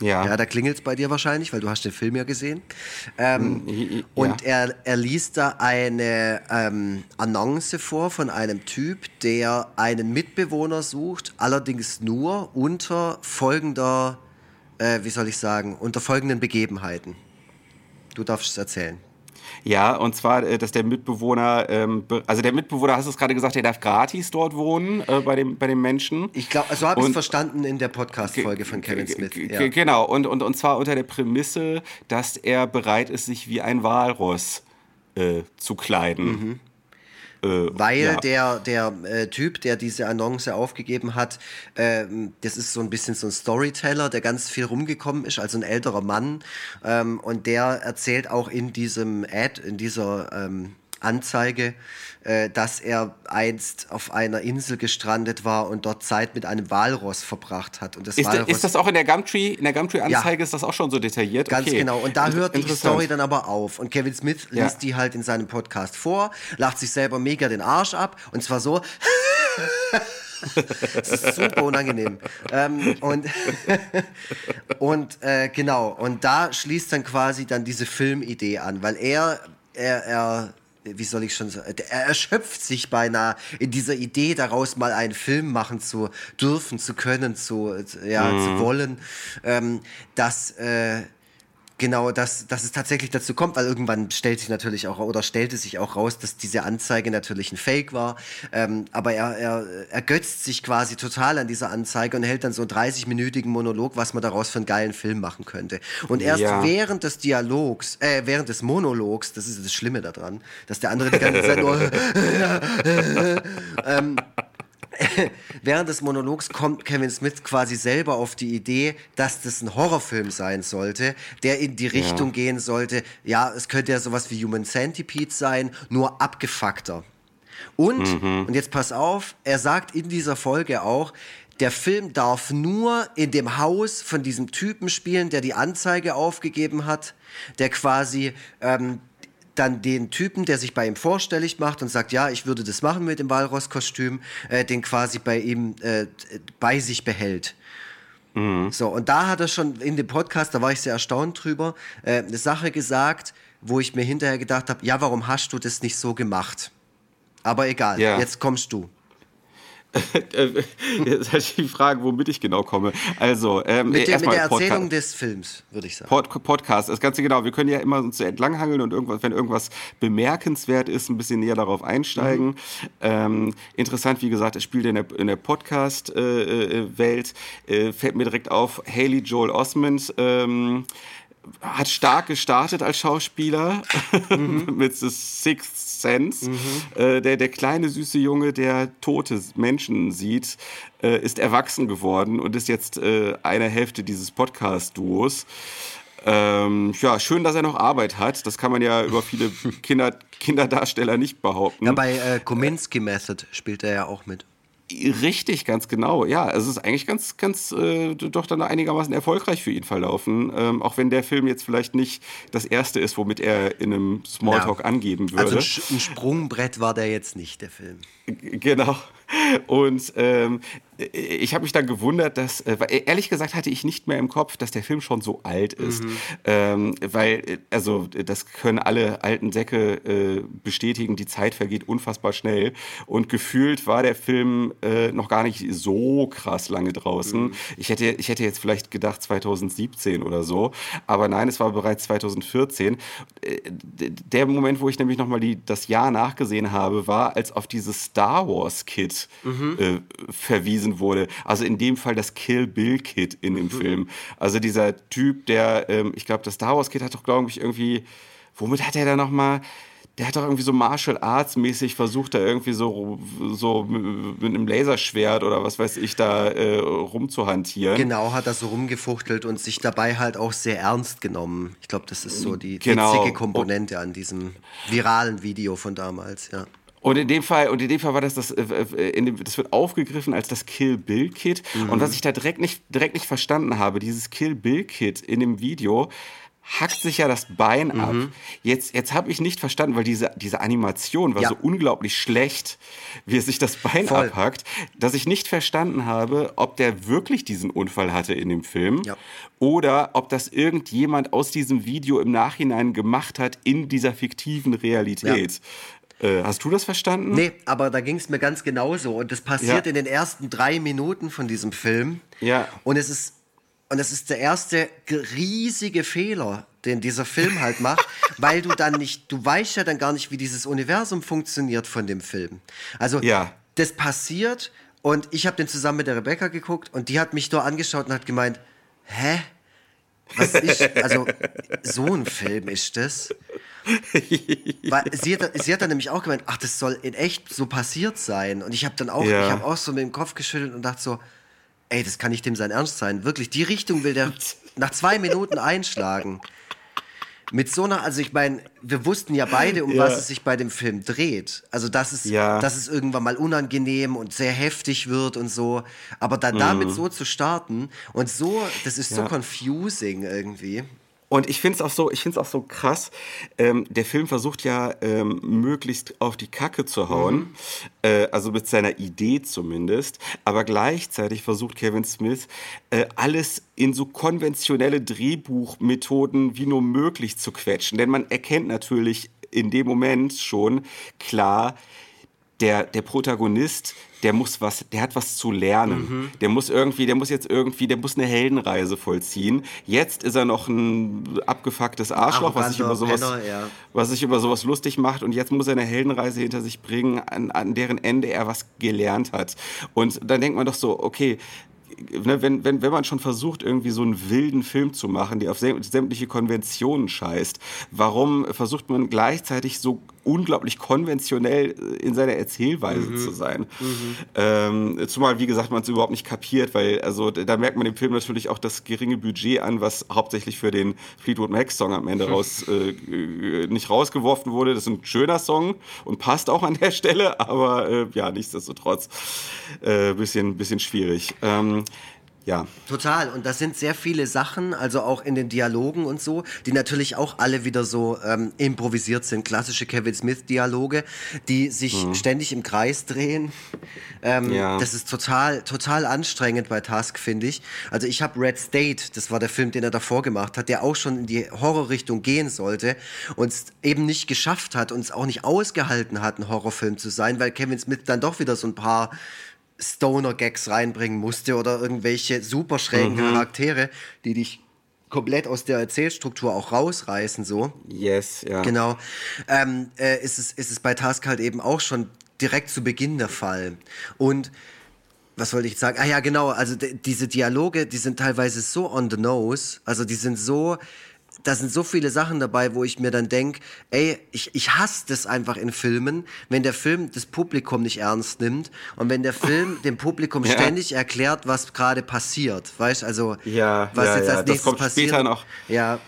Ja. Ja, da klingelt es bei dir wahrscheinlich, weil du hast den Film ja gesehen. Ähm, ja. Und er, er liest da eine ähm, Annonce vor von einem Typ, der einen Mitbewohner sucht, allerdings nur unter folgender, äh, wie soll ich sagen, unter folgenden Begebenheiten. Du darfst es erzählen. Ja, und zwar, äh, dass der Mitbewohner, ähm, also der Mitbewohner, hast du es gerade gesagt, der darf gratis dort wohnen äh, bei, dem, bei dem Menschen. Ich glaube, so habe ich es verstanden in der Podcast-Folge von Kevin Smith. Ja. Genau, und, und, und zwar unter der Prämisse, dass er bereit ist, sich wie ein Walross äh, zu kleiden. Mhm. Äh, Weil ja. der, der äh, Typ, der diese Annonce aufgegeben hat, ähm, das ist so ein bisschen so ein Storyteller, der ganz viel rumgekommen ist, also ein älterer Mann. Ähm, und der erzählt auch in diesem Ad, in dieser ähm, Anzeige, äh, dass er einst auf einer Insel gestrandet war und dort Zeit mit einem Walross verbracht hat. Und das Ist, Walross ist das auch in der Gumtree, in der Gumtree-Anzeige ist das auch schon so detailliert? Ganz okay. genau. Und da hört die. Story dann aber auf. Und Kevin Smith Ja. liest die halt in seinem Podcast vor, lacht sich selber mega den Arsch ab. Und zwar so. das ist super unangenehm. ähm, und und äh, genau. Und da schließt dann quasi dann diese Filmidee an, weil er, er, er wie soll ich schon sagen, er erschöpft sich beinahe in dieser Idee, daraus mal einen Film machen zu dürfen, zu können, zu, ja, zu wollen, ähm, dass, äh, Genau, dass, dass es tatsächlich dazu kommt, weil irgendwann stellt sich natürlich auch oder stellte sich auch raus, dass diese Anzeige natürlich ein Fake war. Ähm, aber er, er ergötzt sich quasi total an dieser Anzeige und hält dann so einen 30-minütigen Monolog, was man daraus für einen geilen Film machen könnte. Und erst Ja. während des Dialogs, äh, während des Monologs, das ist das Schlimme daran, dass der andere die ganze Zeit nur Während des Monologs kommt Kevin Smith quasi selber auf die Idee, dass das ein Horrorfilm sein sollte, der in die Richtung gehen sollte, ja, es könnte ja sowas wie Human Centipede sein, nur abgefuckter. Und, und jetzt pass auf, er sagt in dieser Folge auch, der Film darf nur in dem Haus von diesem Typen spielen, der die Anzeige aufgegeben hat, der quasi ähm, dann den Typen, der sich bei ihm vorstellig macht und sagt, ja, ich würde das machen mit dem Walross-Kostüm, äh, den quasi bei ihm äh, bei sich behält. So, und da hat er schon in dem Podcast, da war ich sehr erstaunt drüber, äh, eine Sache gesagt, wo ich mir hinterher gedacht habe, ja, warum hast du das nicht so gemacht? Aber egal, Ja. jetzt kommst du. Äh, Jetzt halt die Frage, womit ich genau komme. Also, ähm, Mit, der, mit der Erzählung des Films, würde ich sagen. Pod Podcast, das Ganze genau. Wir können ja immer uns so entlanghangeln und irgendwas, wenn irgendwas bemerkenswert ist, ein bisschen näher darauf einsteigen. Mhm. Ähm, interessant, wie gesagt, es spielt in der, in der Podcast-Welt. Äh, fällt mir direkt auf, Haley Joel Osment. Ähm, hat stark gestartet als Schauspieler mit The Sixth Sense. Äh, der, der kleine süße Junge, der tote Menschen sieht, äh, ist erwachsen geworden und ist jetzt äh, eine Hälfte dieses Podcast-Duos. Ähm, ja, schön, dass er noch Arbeit hat. Das kann man ja über viele Kinder, Kinderdarsteller nicht behaupten. Ja, bei äh, Kominsky Method spielt er ja auch mit. Richtig, ganz genau. Ja, es ist eigentlich ganz, ganz äh, doch dann einigermaßen erfolgreich für ihn verlaufen. Ähm, auch wenn der Film jetzt vielleicht nicht das erste ist, womit er in einem Smalltalk Ja. angeben würde. Also ein, Sprungbrett war der jetzt nicht, der Film. Genau. Und ähm, ich habe mich dann gewundert, dass, äh, ehrlich gesagt hatte ich nicht mehr im Kopf, dass der Film schon so alt ist. Ähm, weil, also, das können alle alten Säcke äh, bestätigen, die Zeit vergeht unfassbar schnell. Und gefühlt war der Film äh, noch gar nicht so krass lange draußen. Ich, hätte, ich hätte jetzt vielleicht gedacht 2017 oder so. Aber nein, es war bereits 2014. Äh, Der Moment, wo ich nämlich nochmal das Jahr nachgesehen habe, war, als auf dieses Star Wars Kit äh, verwiesen wurde. Also in dem Fall das Kill Bill Kit in dem Film. Also dieser Typ, der, ähm, ich glaube, das Star Wars Kit hat doch, glaube ich, irgendwie, womit hat er da nochmal, der hat doch irgendwie so Martial Arts mäßig versucht, da irgendwie so, so mit einem Laserschwert oder was weiß ich da äh, rumzuhantieren. Genau, hat er so rumgefuchtelt und sich dabei halt auch sehr ernst genommen. Ich glaube, das ist so die Genau. witzige Komponente an diesem viralen Video von damals, ja. Und in dem Fall, und in dem Fall war das das, äh, äh, in dem, das wird aufgegriffen als das Kill Bill Kit. Und was ich da direkt nicht, direkt nicht verstanden habe, dieses Kill Bill Kit in dem Video hackt sich ja das Bein ab. Jetzt, jetzt habe ich nicht verstanden, weil diese, diese Animation war Ja. so unglaublich schlecht, wie er sich das Bein Voll. abhackt, dass ich nicht verstanden habe, ob der wirklich diesen Unfall hatte in dem Film Ja. oder ob das irgendjemand aus diesem Video im Nachhinein gemacht hat in dieser fiktiven Realität. Äh, hast du das verstanden? Nee, aber da ging es mir ganz genauso. Und das passiert Ja. in den ersten drei Minuten von diesem Film. Ja. Und es ist, und es ist der erste riesige Fehler, den dieser Film halt macht, weil du dann nicht, du weißt ja dann gar nicht, wie dieses Universum funktioniert von dem Film. Also, Ja. das passiert und ich habe den zusammen mit der Rebecca geguckt und die hat mich da angeschaut und hat gemeint, hä? Was ist, also, so ein Film ist das? Weil sie hat, sie hat dann nämlich auch gemeint, ach, das soll in echt so passiert sein. Und ich habe dann auch, Ja. ich habe auch so mit dem Kopf geschüttelt und dachte so, ey, das kann nicht dem sein Ernst sein. Wirklich, die Richtung will der nach zwei Minuten einschlagen. Mit so einer, also ich meine, wir wussten ja beide, um Ja. was es sich bei dem Film dreht. Also, dass es, Ja. dass es irgendwann mal unangenehm und sehr heftig wird und so. Aber dann damit so zu starten und so, das ist so Mhm. Ja. confusing irgendwie. Und ich finde es auch so, ich auch so krass. Ähm, der Film versucht ja ähm, möglichst auf die Kacke zu hauen, äh, also mit seiner Idee zumindest. Aber gleichzeitig versucht Kevin Smith äh, alles in so konventionelle Drehbuchmethoden wie nur möglich zu quetschen, denn man erkennt natürlich in dem Moment schon klar, der, der Protagonist, der muss was, der hat was zu lernen. Der muss irgendwie, der muss jetzt irgendwie, der muss eine Heldenreise vollziehen. Jetzt ist er noch ein abgefucktes Arschloch, was sich über sowas, Penner, ja. was sich über sowas lustig macht. Und jetzt muss er eine Heldenreise hinter sich bringen, an, an deren Ende er was gelernt hat. Und dann denkt man doch so, okay, ne, wenn, wenn, wenn man schon versucht, irgendwie so einen wilden Film zu machen, der auf säm- sämtliche Konventionen scheißt, warum versucht man gleichzeitig so unglaublich konventionell äh, in seiner Erzählweise zu sein? Ähm, zumal, wie gesagt, man es überhaupt nicht kapiert, weil also da merkt man dem Film natürlich auch das geringe Budget an, was hauptsächlich für den Fleetwood Mac-Song am Ende raus, äh, äh, nicht rausgeworfen wurde. Das ist ein schöner Song und passt auch an der Stelle, aber äh, ja, nichtsdestotrotz äh, bisschen, bisschen schwierig. Ähm, ja, Total. Und das sind sehr viele Sachen, also auch in den Dialogen und so, die natürlich auch alle wieder so ähm, improvisiert sind. Klassische Kevin Smith-Dialoge, die sich ständig im Kreis drehen. Ähm, Ja. Das ist total, total anstrengend bei Task, finde ich. Also ich habe Red State, das war der Film, den er davor gemacht hat, der auch schon in die Horrorrichtung gehen sollte und es eben nicht geschafft hat und es auch nicht ausgehalten hat, ein Horrorfilm zu sein, weil Kevin Smith dann doch wieder so ein paar Stoner-Gags reinbringen musste oder irgendwelche super schrägen Charaktere, die dich komplett aus der Erzählstruktur auch rausreißen, so. yes, ja. Genau. Ähm, äh, ist, es, ist es bei Task halt eben auch schon direkt zu Beginn der Fall. Und was wollte ich jetzt sagen? Ah ja, genau, also diese Dialoge, die sind teilweise so on the nose, also die sind so, da sind so viele Sachen dabei, wo ich mir dann denke, ey, ich, ich hasse das einfach in Filmen, wenn der Film das Publikum nicht ernst nimmt und wenn der Film dem Publikum Ja. ständig erklärt, was gerade passiert, weißt also Ja, was ja, jetzt ja, als das nächstes kommt passiert. später noch. Ja,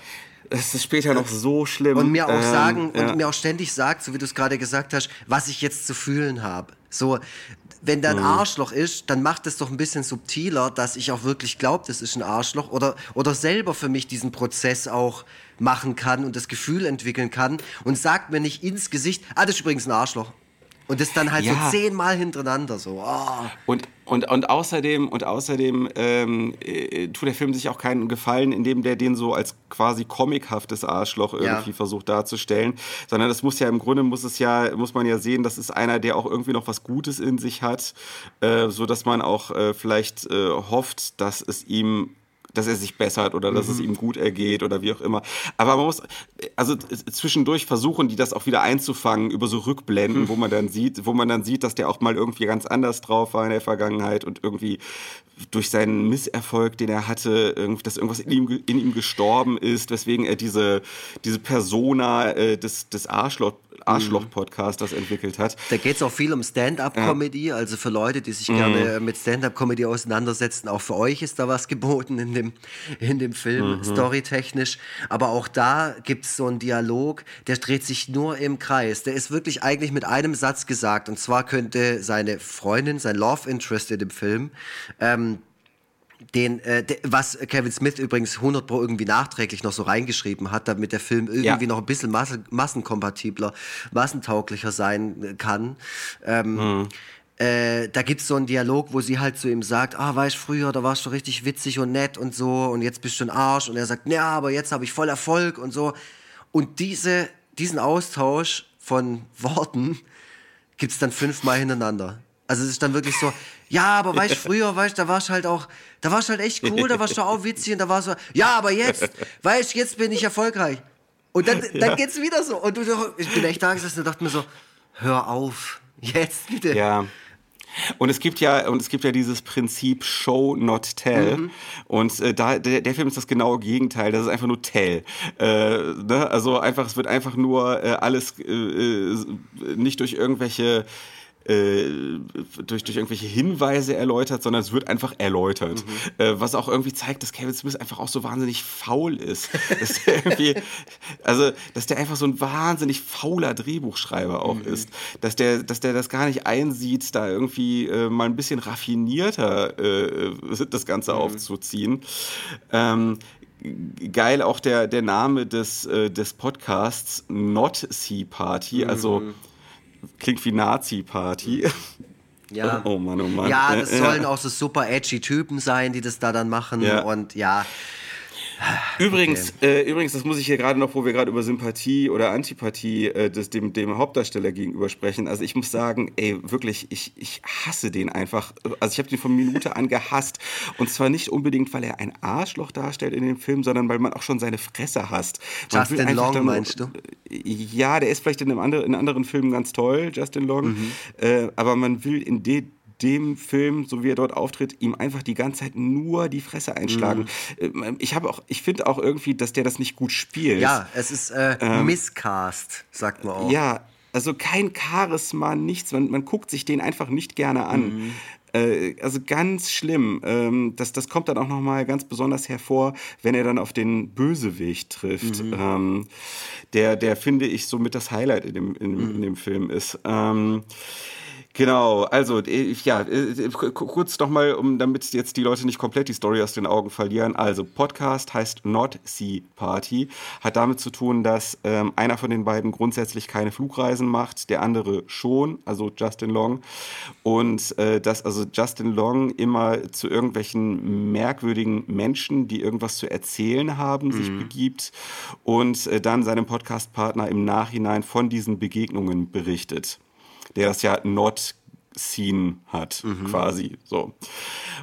Es ist später noch so schlimm. und mir auch Ähm, sagen ja. und mir auch ständig sagt, so wie du es gerade gesagt hast, was ich jetzt zu fühlen habe. So, wenn da ein Mhm. Arschloch ist, dann macht es doch ein bisschen subtiler, dass ich auch wirklich glaube, das ist ein Arschloch oder, oder selber für mich diesen Prozess auch machen kann und das Gefühl entwickeln kann und sagt mir nicht ins Gesicht, ah, das ist übrigens ein Arschloch. Und das dann halt Ja. so zehnmal hintereinander so. Oh. Und, und, und außerdem, und außerdem ähm, äh, tut der Film sich auch keinen Gefallen, indem der den so als quasi comichaftes Arschloch irgendwie Ja. versucht darzustellen, sondern das muss ja im Grunde muss es ja muss man ja sehen, das ist einer, der auch irgendwie noch was Gutes in sich hat, äh, so dass man auch äh, vielleicht äh, hofft, dass es ihm dass er sich bessert oder dass es ihm gut ergeht oder wie auch immer. Aber man muss, also z- zwischendurch versuchen, die das auch wieder einzufangen über so Rückblenden, wo man dann sieht, wo man dann sieht, dass der auch mal irgendwie ganz anders drauf war in der Vergangenheit und irgendwie durch seinen Misserfolg, den er hatte, irgendwie, dass irgendwas in ihm, in ihm gestorben ist, weswegen er diese, diese Persona äh, des, des Arschloch, Arschloch-Podcasters entwickelt hat. Da geht es auch viel um Stand-up-Comedy, also für Leute, die Mhm. sich gerne mit Stand-up-Comedy auseinandersetzen. Auch für euch ist da was geboten in dem, in dem Film, Mhm. storytechnisch. Aber auch da gibt es so einen Dialog, der dreht sich nur im Kreis. Der ist wirklich eigentlich mit einem Satz gesagt. Und zwar könnte seine Freundin, sein Love Interest in dem Film, ähm, den, äh, de, was Kevin Smith übrigens 100 Pro irgendwie nachträglich noch so reingeschrieben hat, damit der Film irgendwie Ja. noch ein bisschen masse, massenkompatibler, massentauglicher sein äh, kann. Ähm, Mhm. äh, da gibt's so einen Dialog, wo sie halt zu ihm sagt, ah, weißt früher, da warst du richtig witzig und nett und so und jetzt bist du ein Arsch und er sagt, ja, aber jetzt habe ich voll Erfolg und so. Und diese, diesen Austausch von Worten gibt's dann fünfmal hintereinander. Also es ist dann wirklich so, ja, aber weißt früher, weißt da warst halt auch, da warst halt echt cool, da warst du auch witzig und da war so, ja, aber jetzt, weißt jetzt bin ich erfolgreich. Und dann, dann geht's wieder so. Und du, ich bin echt da gesessen und dachte mir so, hör auf, jetzt bitte. Ja. Und es gibt ja und es gibt ja dieses Prinzip Show not tell Mhm. und äh, da der, der Film ist das genaue Gegenteil. Das ist einfach nur tell. Äh, ne? Also einfach es wird einfach nur äh, alles äh, äh, nicht durch irgendwelche äh, durch, durch irgendwelche Hinweise erläutert, sondern es wird einfach erläutert. Mhm. Äh, was auch irgendwie zeigt, dass Kevin Smith einfach auch so wahnsinnig faul ist. dass der irgendwie, also, dass der einfach so ein wahnsinnig fauler Drehbuchschreiber auch Mhm. ist. Dass der, dass der das gar nicht einsieht, da irgendwie äh, mal ein bisschen raffinierter äh, das Ganze Mhm. aufzuziehen. Ähm, geil auch der, der Name des, äh, des Podcasts, Not Sea Party, also Mhm. Klingt wie Nazi-Party. Ja. Oh Mann, oh Mann. Ja, das sollen auch so super edgy Typen sein, die das da dann machen. Ja. Und ja, Übrigens, äh, übrigens, das muss ich hier gerade noch, wo wir gerade über Sympathie oder Antipathie äh, des, dem, dem Hauptdarsteller gegenüber sprechen. Also ich muss sagen, ey, wirklich, ich, ich hasse den einfach. Also ich habe den von Minute an gehasst. Und zwar nicht unbedingt, weil er ein Arschloch darstellt in dem Film, sondern weil man auch schon seine Fresse hasst. Man Justin Long, dann- meinst du? Ja, der ist vielleicht in, einem anderen, in anderen Filmen ganz toll, Justin Long. Mhm. Äh, aber man will in de, dem Film, so wie er dort auftritt, ihm einfach die ganze Zeit nur die Fresse einschlagen. Mhm. Äh, Ich habe auch, ich finde auch irgendwie, dass der das nicht gut spielt. ja, es ist äh, Misscast, sagt man auch. Ähm. Ja, also kein Charisma, nichts. Man, man guckt sich den einfach nicht gerne an. Mhm. Äh, also ganz schlimm. Ähm, das, das kommt dann auch nochmal ganz besonders hervor, wenn er dann auf den Bösewicht trifft. Mhm. Ähm, der, der finde ich somit das Highlight in dem, in, Mhm. in dem Film ist. Ähm, Genau, also äh, ja, äh, k- kurz nochmal, um, damit jetzt die Leute nicht komplett die Story aus den Augen verlieren. Also Podcast heißt Not Sea Party, hat damit zu tun, dass ähm, einer von den beiden grundsätzlich keine Flugreisen macht, der andere schon, also Justin Long. Und äh, dass also Justin Long immer zu irgendwelchen merkwürdigen Menschen, die irgendwas zu erzählen haben, sich begibt und äh, dann seinem Podcastpartner im Nachhinein von diesen Begegnungen berichtet der das ja not seen hat, quasi so.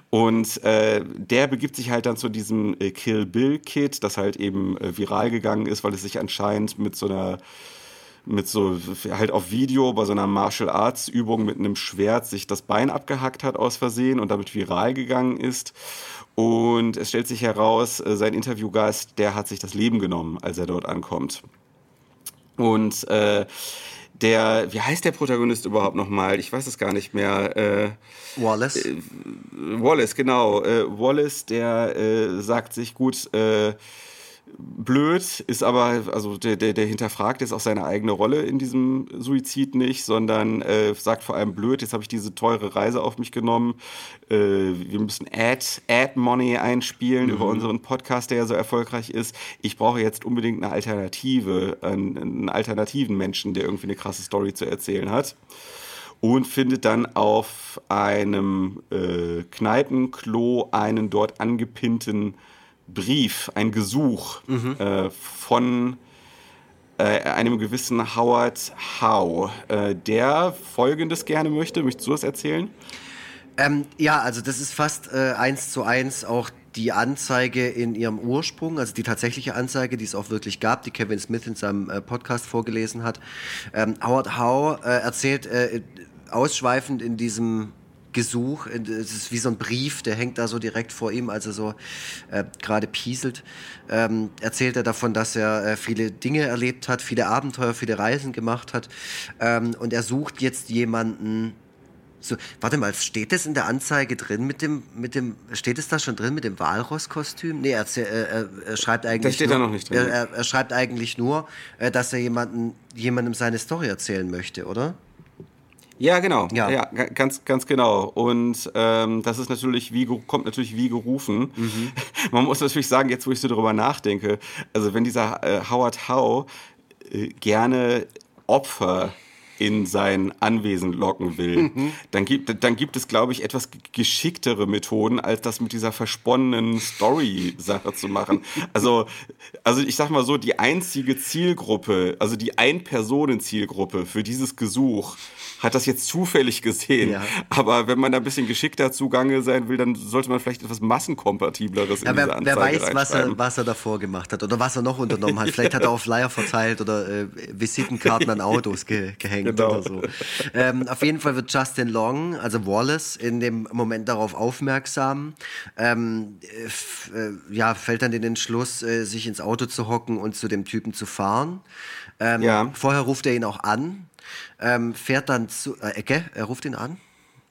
Und äh, der begibt sich halt dann zu diesem äh, Kill Bill Kid, das halt eben äh, viral gegangen ist, weil es sich anscheinend mit so einer mit so halt auf Video bei so einer Martial Arts Übung mit einem Schwert sich das Bein abgehackt hat aus Versehen und damit viral gegangen ist. Und es stellt sich heraus, äh, sein Interviewgast, der hat sich das Leben genommen, als er dort ankommt. Und äh, der, wie heißt der Protagonist überhaupt nochmal? Ich weiß es gar nicht mehr. Äh, Wallace. Wallace, genau. Äh, Wallace, der äh, sagt sich gut, äh, blöd, ist aber, also der, der, der hinterfragt jetzt auch seine eigene Rolle in diesem Suizid nicht, sondern äh, sagt vor allem blöd, jetzt habe ich diese teure Reise auf mich genommen, äh, wir müssen Ad, Ad Money einspielen über unseren Podcast, der ja so erfolgreich ist. Ich brauche jetzt unbedingt eine Alternative, einen, einen alternativen Menschen, der irgendwie eine krasse Story zu erzählen hat. Und findet dann auf einem äh, Kneipenklo einen dort angepinnten Brief, ein Gesuch äh, von äh, einem gewissen Howard Howe, äh, der Folgendes gerne möchte. Möchtest du das erzählen? Ähm, ja, also das ist fast äh, eins zu eins auch die Anzeige in ihrem Ursprung, also die tatsächliche Anzeige, die es auch wirklich gab, die Kevin Smith in seinem äh, Podcast vorgelesen hat. Ähm, Howard Howe äh, erzählt äh, ausschweifend in diesem Gesuch, äh, es ist wie so ein Brief, der hängt da so direkt vor ihm, als er so äh, gerade pieselt, ähm, erzählt er davon, dass er äh, viele Dinge erlebt hat, viele Abenteuer, viele Reisen gemacht hat ähm, und er sucht jetzt jemanden, so, warte mal, steht das in der Anzeige drin mit dem, mit dem, steht es da schon drin mit dem Walross-Kostüm? Nee, er, äh, er, er schreibt eigentlich steht nur, da noch nicht drin, er, er schreibt eigentlich nur, äh, dass er jemanden, jemandem seine Story erzählen möchte, oder? Ja, genau. Ja. Ja, ga- ganz, ganz genau. Und ähm, das ist natürlich wie kommt natürlich wie gerufen. Mhm. Man muss natürlich sagen, jetzt wo ich so darüber nachdenke, also wenn dieser äh, Howard Howe äh, gerne Opfer in sein Anwesen locken will, Mhm. dann gibt, dann gibt es, glaube ich, etwas geschicktere Methoden, als das mit dieser versponnenen Story-Sache zu machen. Also, also ich sag mal so, die einzige Zielgruppe, also die Ein-Personen-Zielgruppe für dieses Gesuch, hat das jetzt zufällig gesehen. Ja. Aber wenn man da ein bisschen geschickter zugange sein will, dann sollte man vielleicht etwas massenkompatibleres Ja, in diese wer, Anzeige wer weiß, was er, was er davor gemacht hat oder was er noch unternommen hat. Vielleicht hat er auf Flyer verteilt oder äh, Visitenkarten an Autos ge gehängt Genau. oder so. Ähm, auf jeden Fall wird Justin Long, also Wallace, in dem Moment darauf aufmerksam. Ähm, äh, äh, ja, fällt dann den Entschluss, äh, sich ins Auto zu hocken und zu dem Typen zu fahren. Ähm, Ja. Vorher ruft er ihn auch an, ähm, fährt dann zu. Äh, Ecke, er ruft ihn an.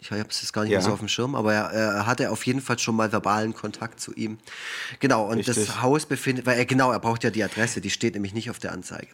Ich habe es jetzt gar nicht mehr Ja. so auf dem Schirm, aber er, er hatte auf jeden Fall schon mal verbalen Kontakt zu ihm. Genau, und Richtig. das Haus befindet, weil er genau, er braucht ja die Adresse, die steht nämlich nicht auf der Anzeige.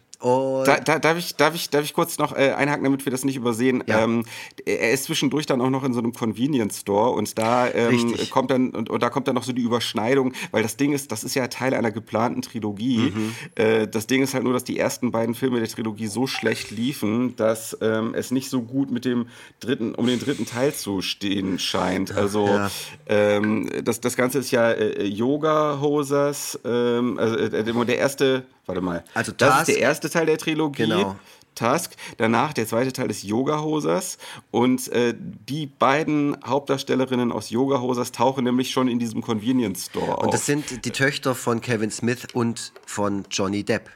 Da, da, darf, ich, darf, ich, darf ich kurz noch äh, einhaken, damit wir das nicht übersehen? Ja. Ähm, er ist zwischendurch dann auch noch in so einem Convenience Store und da ähm, kommt dann und, und da kommt dann noch so die Überschneidung, weil das Ding ist, das ist ja Teil einer geplanten Trilogie. Mhm. Äh, das Ding ist halt nur, dass die ersten beiden Filme der Trilogie so schlecht liefen, dass ähm, es nicht so gut mit dem dritten, um den dritten Teil zu stehen scheint. Also Ja. ähm, das, das Ganze ist ja äh, Yoga Hosers, ähm, also äh, der erste, warte mal, Also das Task- ist der erste Teil der Trilogie. Genau. Task. Danach der zweite Teil ist Yoga Hosers. Und äh, die beiden Hauptdarstellerinnen aus Yoga Hosers tauchen nämlich schon in diesem Convenience Store Und auf. das sind die Töchter von Kevin Smith und von Johnny Depp.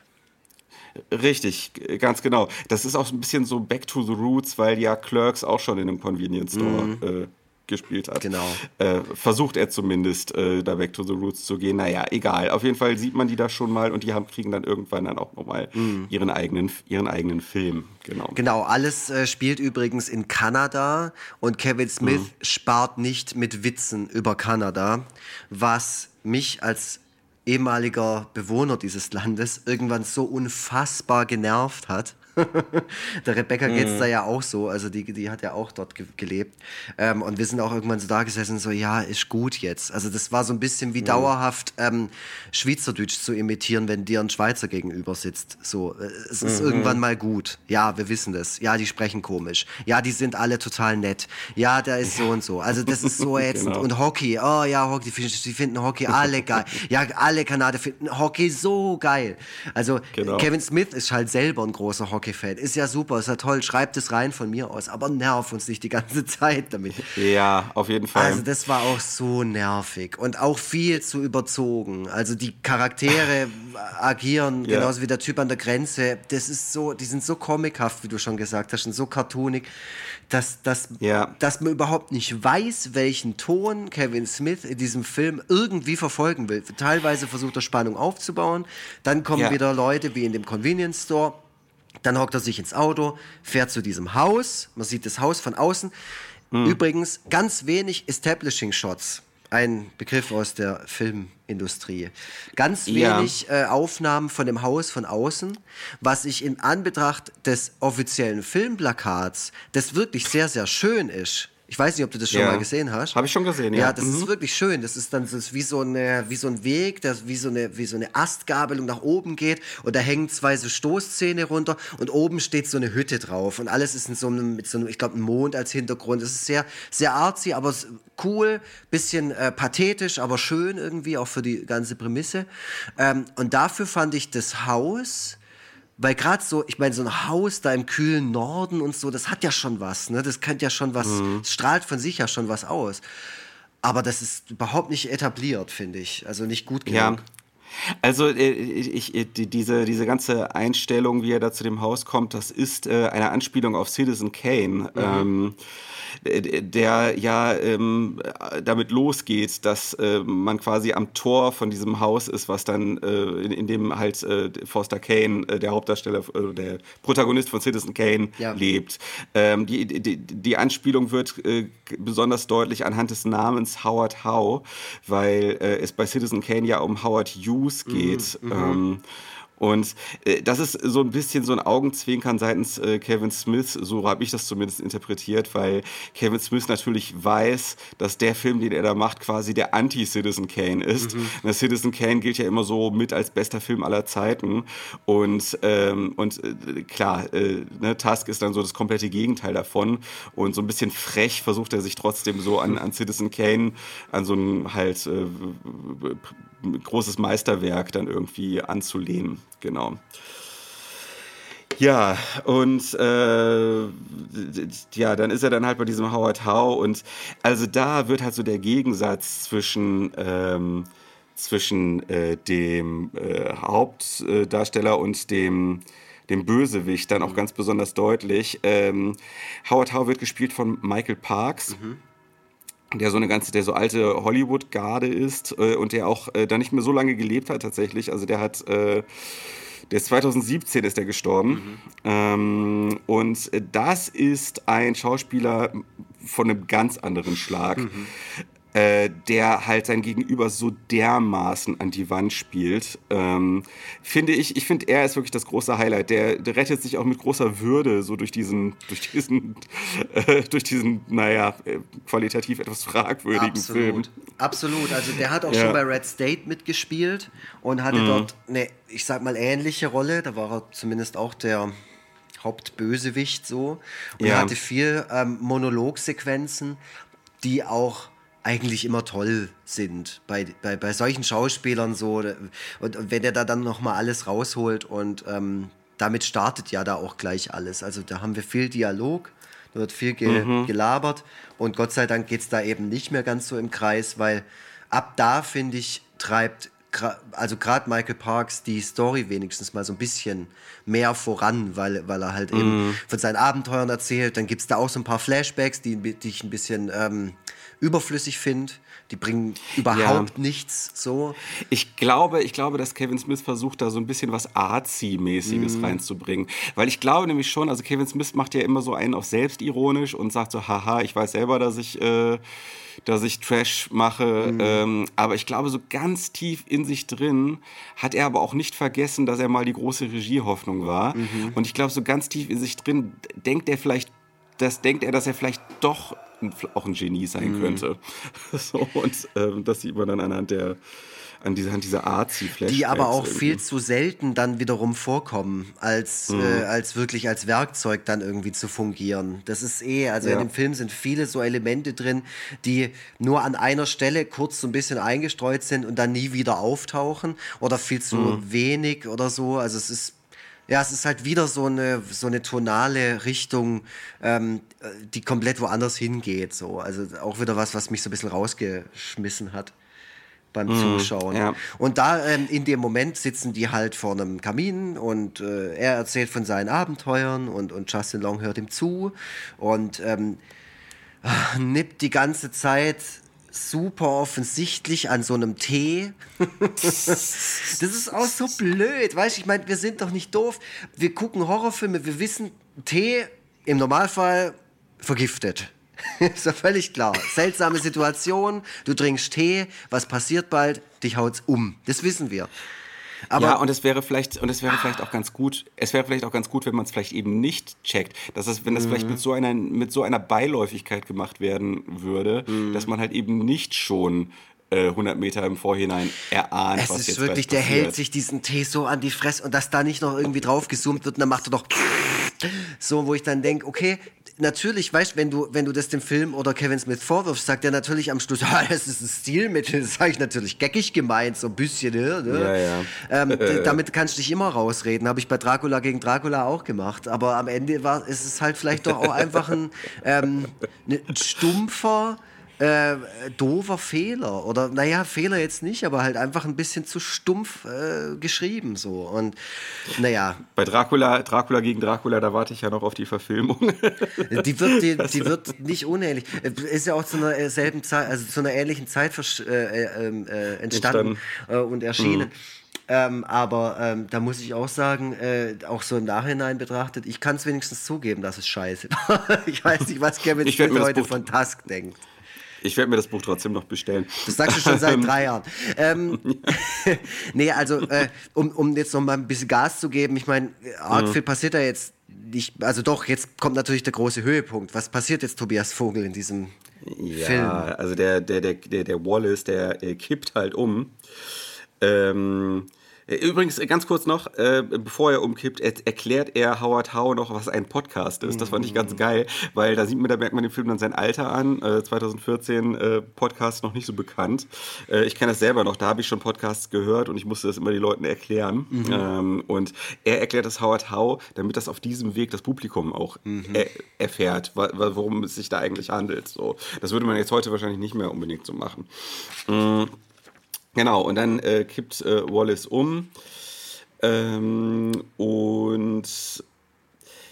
Richtig, ganz genau. Das ist auch ein bisschen so Back to the Roots, weil ja Clerks auch schon in einem Convenience Store äh, gespielt hat. Genau. Äh, versucht er zumindest, äh, da Back to the Roots zu gehen. Naja, egal. Auf jeden Fall sieht man die da schon mal und die haben, kriegen dann irgendwann dann auch nochmal ihren, eigenen, ihren eigenen Film. Genau. Genau, alles äh, spielt übrigens in Kanada und Kevin Smith Mhm. spart nicht mit Witzen über Kanada, was mich als ehemaliger Bewohner dieses Landes irgendwann so unfassbar genervt hat. Der Rebecca Mhm. da ja auch so, also die, die hat ja auch dort ge gelebt. Ähm, und wir sind auch irgendwann so da gesessen, so, ja, ist gut jetzt. Also das war so ein bisschen Mhm. wie dauerhaft ähm, Schweizerdeutsch zu imitieren, wenn dir ein Schweizer gegenüber sitzt. So, äh, es ist Mhm. irgendwann mal gut. Ja, wir wissen das. Ja, die sprechen komisch. Ja, die sind alle total nett. Ja, der ist so und so. Also das ist so ätzend. Genau. Und Hockey, oh ja, Hockey, die finden, Hockey alle geil. Ja, alle Kanadier finden Hockey so geil. Also Genau. Kevin Smith ist halt selber ein großer Hockey-Fan. Ist ja super, ist ja toll, schreibt es rein von mir aus, aber nerv uns nicht die ganze Zeit damit. Ja, auf jeden Fall. Also das war auch so nervig und auch viel zu überzogen. Also die Charaktere agieren Ja. genauso wie der Typ an der Grenze. Das ist so, die sind so comichaft, wie du schon gesagt hast, und so cartoonig, dass, dass, Ja. dass man überhaupt nicht weiß, welchen Ton Kevin Smith in diesem Film irgendwie verfolgen will. Teilweise versucht er Spannung aufzubauen, dann kommen Ja. wieder Leute wie in dem Convenience Store. Dann hockt er sich ins Auto, fährt zu diesem Haus. Man sieht das Haus von außen. Hm. Übrigens ganz wenig Establishing Shots. Ein Begriff aus der Filmindustrie. Ganz Ja. wenig äh, Aufnahmen von dem Haus von außen, was ich in Anbetracht des offiziellen Filmplakats, das wirklich sehr, sehr schön ist. Ich weiß nicht, ob du das schon Ja. mal gesehen hast. Hab ich schon gesehen, ja. Ja, das Mhm. ist wirklich schön. Das ist dann so, wie, so eine, wie so ein Weg, der wie so, eine, wie so eine Astgabelung nach oben geht und da hängen zwei so Stoßzähne runter und oben steht so eine Hütte drauf und alles ist in so einem, mit so einem, ich glaube, einem Mond als Hintergrund. Es ist sehr, sehr artsy, aber cool, bisschen äh, pathetisch, aber schön irgendwie, auch für die ganze Prämisse. Ähm, und dafür fand ich das Haus weil gerade so, ich meine, so ein Haus da im kühlen Norden und so, das hat ja schon was, ne? Das könnte ja schon was, das strahlt von sich ja schon was aus. Aber das ist überhaupt nicht etabliert, finde ich. Also nicht gut genug. Ja. Also äh, ich, ich, die, diese, diese ganze Einstellung, wie er da zu dem Haus kommt, das ist äh, eine Anspielung auf Citizen Kane, ähm, äh, der ja ähm, damit losgeht, dass äh, man quasi am Tor von diesem Haus ist, was dann äh, in, in dem halt äh, Foster Kane, äh, der Hauptdarsteller, äh, der Protagonist von Citizen Kane, Ja. lebt. Ähm, die, die, die Anspielung wird äh, besonders deutlich anhand des Namens Howard Howe, weil äh, es bei Citizen Kane ja um Howard Hughes geht. Ähm, Und äh, das ist so ein bisschen so ein Augenzwinkern seitens äh, Kevin Smith, so habe ich das zumindest interpretiert, weil Kevin Smith natürlich weiß, dass der Film, den er da macht, quasi der Anti-Citizen Kane ist. Mhm. Citizen Kane gilt ja immer so mit als bester Film aller Zeiten. Und, ähm, und äh, klar, äh, ne, Tusk ist dann so das komplette Gegenteil davon. Und so ein bisschen frech versucht er sich trotzdem so an, an Citizen Kane, an so ein halt äh, großes Meisterwerk dann irgendwie anzulehnen. Genau. Ja, und äh, ja, dann ist er dann halt bei diesem Howard Howe und also da wird halt so der Gegensatz zwischen ähm, zwischen äh, dem äh, Hauptdarsteller und dem dem Bösewicht dann auch ganz besonders deutlich. Ähm, Howard Howe wird gespielt von Michael Parks. Mhm der so eine ganze, der so alte Hollywood-Garde ist äh, und der auch äh, da nicht mehr so lange gelebt hat tatsächlich. Also der hat, äh, der ist 2017 ist er gestorben. Mhm. Ähm, und das ist ein Schauspieler von einem ganz anderen Schlag. Mhm äh, der halt sein Gegenüber so dermaßen an die Wand spielt. Ähm, finde ich, ich finde, er ist wirklich das große Highlight. Der, der, rettet sich auch mit großer Würde so durch diesen, durch diesen, äh, durch diesen, naja, äh, qualitativ etwas fragwürdigen Absolut. Film. Absolut. Also der hat auch ja. schon bei Red State mitgespielt und hatte mhm. dort eine, ich sag mal, ähnliche Rolle. Da war er zumindest auch der Hauptbösewicht so und ja. er hatte viel ähm, Monologsequenzen, die auch eigentlich immer toll sind bei, bei, bei solchen Schauspielern so und, und wenn er da dann nochmal alles rausholt und ähm, damit startet ja da auch gleich alles. Also da haben wir viel Dialog, da wird viel ge mhm. gelabert und Gott sei Dank geht es da eben nicht mehr ganz so im Kreis, weil ab da finde ich treibt also gerade Michael Parks die Story wenigstens mal so ein bisschen mehr voran, weil, weil er halt mm. eben mhm. von seinen Abenteuern erzählt. Dann gibt es da auch so ein paar Flashbacks, die, die ich ein bisschen ähm, überflüssig finde. Die bringen überhaupt ja. nichts so. Ich glaube, ich glaube, dass Kevin Smith versucht, da so ein bisschen was Artsy-mäßiges mm. reinzubringen. Weil ich glaube nämlich schon, also Kevin Smith macht ja immer so einen auf selbstironisch und sagt so, haha, ich weiß selber, dass ich, äh, dass ich Trash mache. Mm. Ähm, aber ich glaube, so ganz tief in sich drin hat er aber auch nicht vergessen, dass er mal die große Regiehoffnung war. -hmm. Und ich glaube, so ganz tief in sich drin denkt er vielleicht das denkt er, dass er vielleicht doch auch ein Genie sein mhm. könnte. So, und ähm, das sieht man dann anhand der an dieser, an dieser Art Die aber auch irgendwie. viel zu selten dann wiederum vorkommen, als, mhm. äh, als wirklich als Werkzeug dann irgendwie zu fungieren. Das ist eh, also ja. in dem Film sind viele so Elemente drin, die nur an einer Stelle kurz so ein bisschen eingestreut sind und dann nie wieder auftauchen oder viel zu mhm. wenig oder so. Also es ist ja, es ist halt wieder so eine, so eine tonale Richtung, ähm, die komplett woanders hingeht. So. Also auch wieder was, was mich so ein bisschen rausgeschmissen hat beim mm, Zuschauen. Ja. Und da ähm, in dem Moment sitzen die halt vor einem Kamin und äh, er erzählt von seinen Abenteuern und, und Justin Long hört ihm zu und ähm, nippt die ganze Zeit super offensichtlich an so einem Tee. das ist auch so blöd, weißt du? Ich meine, wir sind doch nicht doof. Wir gucken Horrorfilme, wir wissen, Tee im Normalfall vergiftet. ist doch völlig klar. Seltsame Situation, du trinkst Tee, was passiert bald? Dich haut's um. Das wissen wir. Aber ja, und es wäre vielleicht, und es wäre vielleicht auch ganz gut, es wäre vielleicht auch ganz gut, wenn man es vielleicht eben nicht checkt. Dass es, wenn das mhm. vielleicht mit so einer, mit so einer Beiläufigkeit gemacht werden würde, mhm. dass man halt eben nicht schon 100 äh, Meter im Vorhinein erahnt, es was ist jetzt wirklich, der hält sich diesen Tee so an die Fresse und dass da nicht noch irgendwie drauf gezoomt wird und dann macht er doch so, wo ich dann denke, okay, natürlich, weißt wenn du, wenn du das dem Film oder Kevin Smith vorwirfst, sagt er natürlich am Schluss, ah, das ist ein Stilmittel, das habe ich natürlich geckig gemeint, so ein bisschen, ne? ne? Ja, ja. Ähm, damit kannst du dich immer rausreden, habe ich bei Dracula gegen Dracula auch gemacht, aber am Ende war, ist es halt vielleicht doch auch einfach ein, ähm, ne, ein stumpfer, äh, doofer Fehler. Oder naja, Fehler jetzt nicht, aber halt einfach ein bisschen zu stumpf äh, geschrieben. So. Und naja. Bei Dracula, Dracula gegen Dracula, da warte ich ja noch auf die Verfilmung. die wird, die, die wird nicht unähnlich. Ist ja auch zu einer selben Zeit, also zu einer ähnlichen Zeit äh, äh, ähm, äh, entstanden, und erschienen. Mhm. Ähm, aber ähm, da muss ich auch sagen, äh, auch so im Nachhinein betrachtet, ich kann es wenigstens zugeben, dass es scheiße war. ich weiß nicht, was Kevin Smith heute von Tusk denkt. Ich werde mir das Buch trotzdem noch bestellen. Das sagst du schon seit drei Jahren. Ähm, nee, also, äh, um, um jetzt noch mal ein bisschen Gas zu geben, ich meine, arg viel passiert da jetzt nicht. Also doch, jetzt kommt natürlich der große Höhepunkt. Was passiert jetzt Tobias Vogel in diesem Ja, Film? also der, der, der, der, der Wallace, der äh, kippt halt um. Ähm, äh, übrigens, äh, ganz kurz noch, äh, bevor er umkippt, er, erklärt er Howard Howe noch, was ein Podcast ist. Das fand ich ganz geil, weil da sieht man, da merkt man dem Film dann sein Alter an. Äh, 2014 äh, Podcast noch nicht so bekannt. Äh, ich kenne das selber noch, da habe ich schon Podcasts gehört und ich musste das immer den Leuten erklären. Ähm, und er erklärt das Howard Howe, damit das auf diesem Weg das Publikum auch er, erfährt, wa- wa- worum es sich da eigentlich handelt. So, das würde man jetzt heute wahrscheinlich nicht mehr unbedingt so machen. Genau, und dann äh, kippt äh, Wallace um. Ähm, und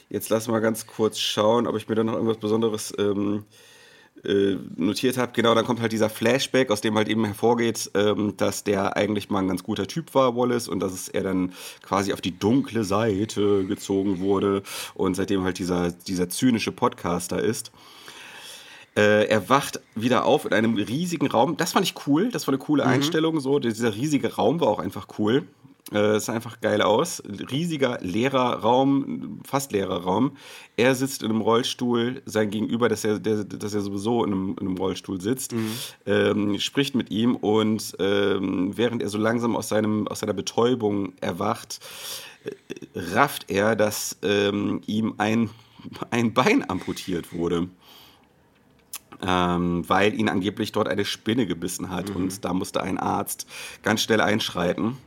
jetzt lass mal ganz kurz schauen, ob ich mir da noch irgendwas Besonderes ähm, äh, notiert habe. Genau, dann kommt halt dieser Flashback, aus dem halt eben hervorgeht, ähm, dass der eigentlich mal ein ganz guter Typ war, Wallace, und dass er dann quasi auf die dunkle Seite gezogen wurde und seitdem halt dieser, dieser zynische Podcaster ist. Äh, er wacht wieder auf in einem riesigen Raum. Das fand ich cool. Das war eine coole Einstellung. So, dieser riesige Raum war auch einfach cool. Äh, Es sah einfach geil aus. Riesiger, leerer Raum, fast leerer Raum. Er sitzt in einem Rollstuhl, sein Gegenüber, dass er, der, dass er sowieso in einem, in einem Rollstuhl sitzt, ähm, spricht mit ihm und ähm, während er so langsam aus, seinem, aus seiner Betäubung erwacht, äh, rafft er, dass ähm, ihm ein, ein Bein amputiert wurde ähm, weil ihn angeblich dort eine Spinne gebissen hat und da musste ein Arzt ganz schnell einschreiten.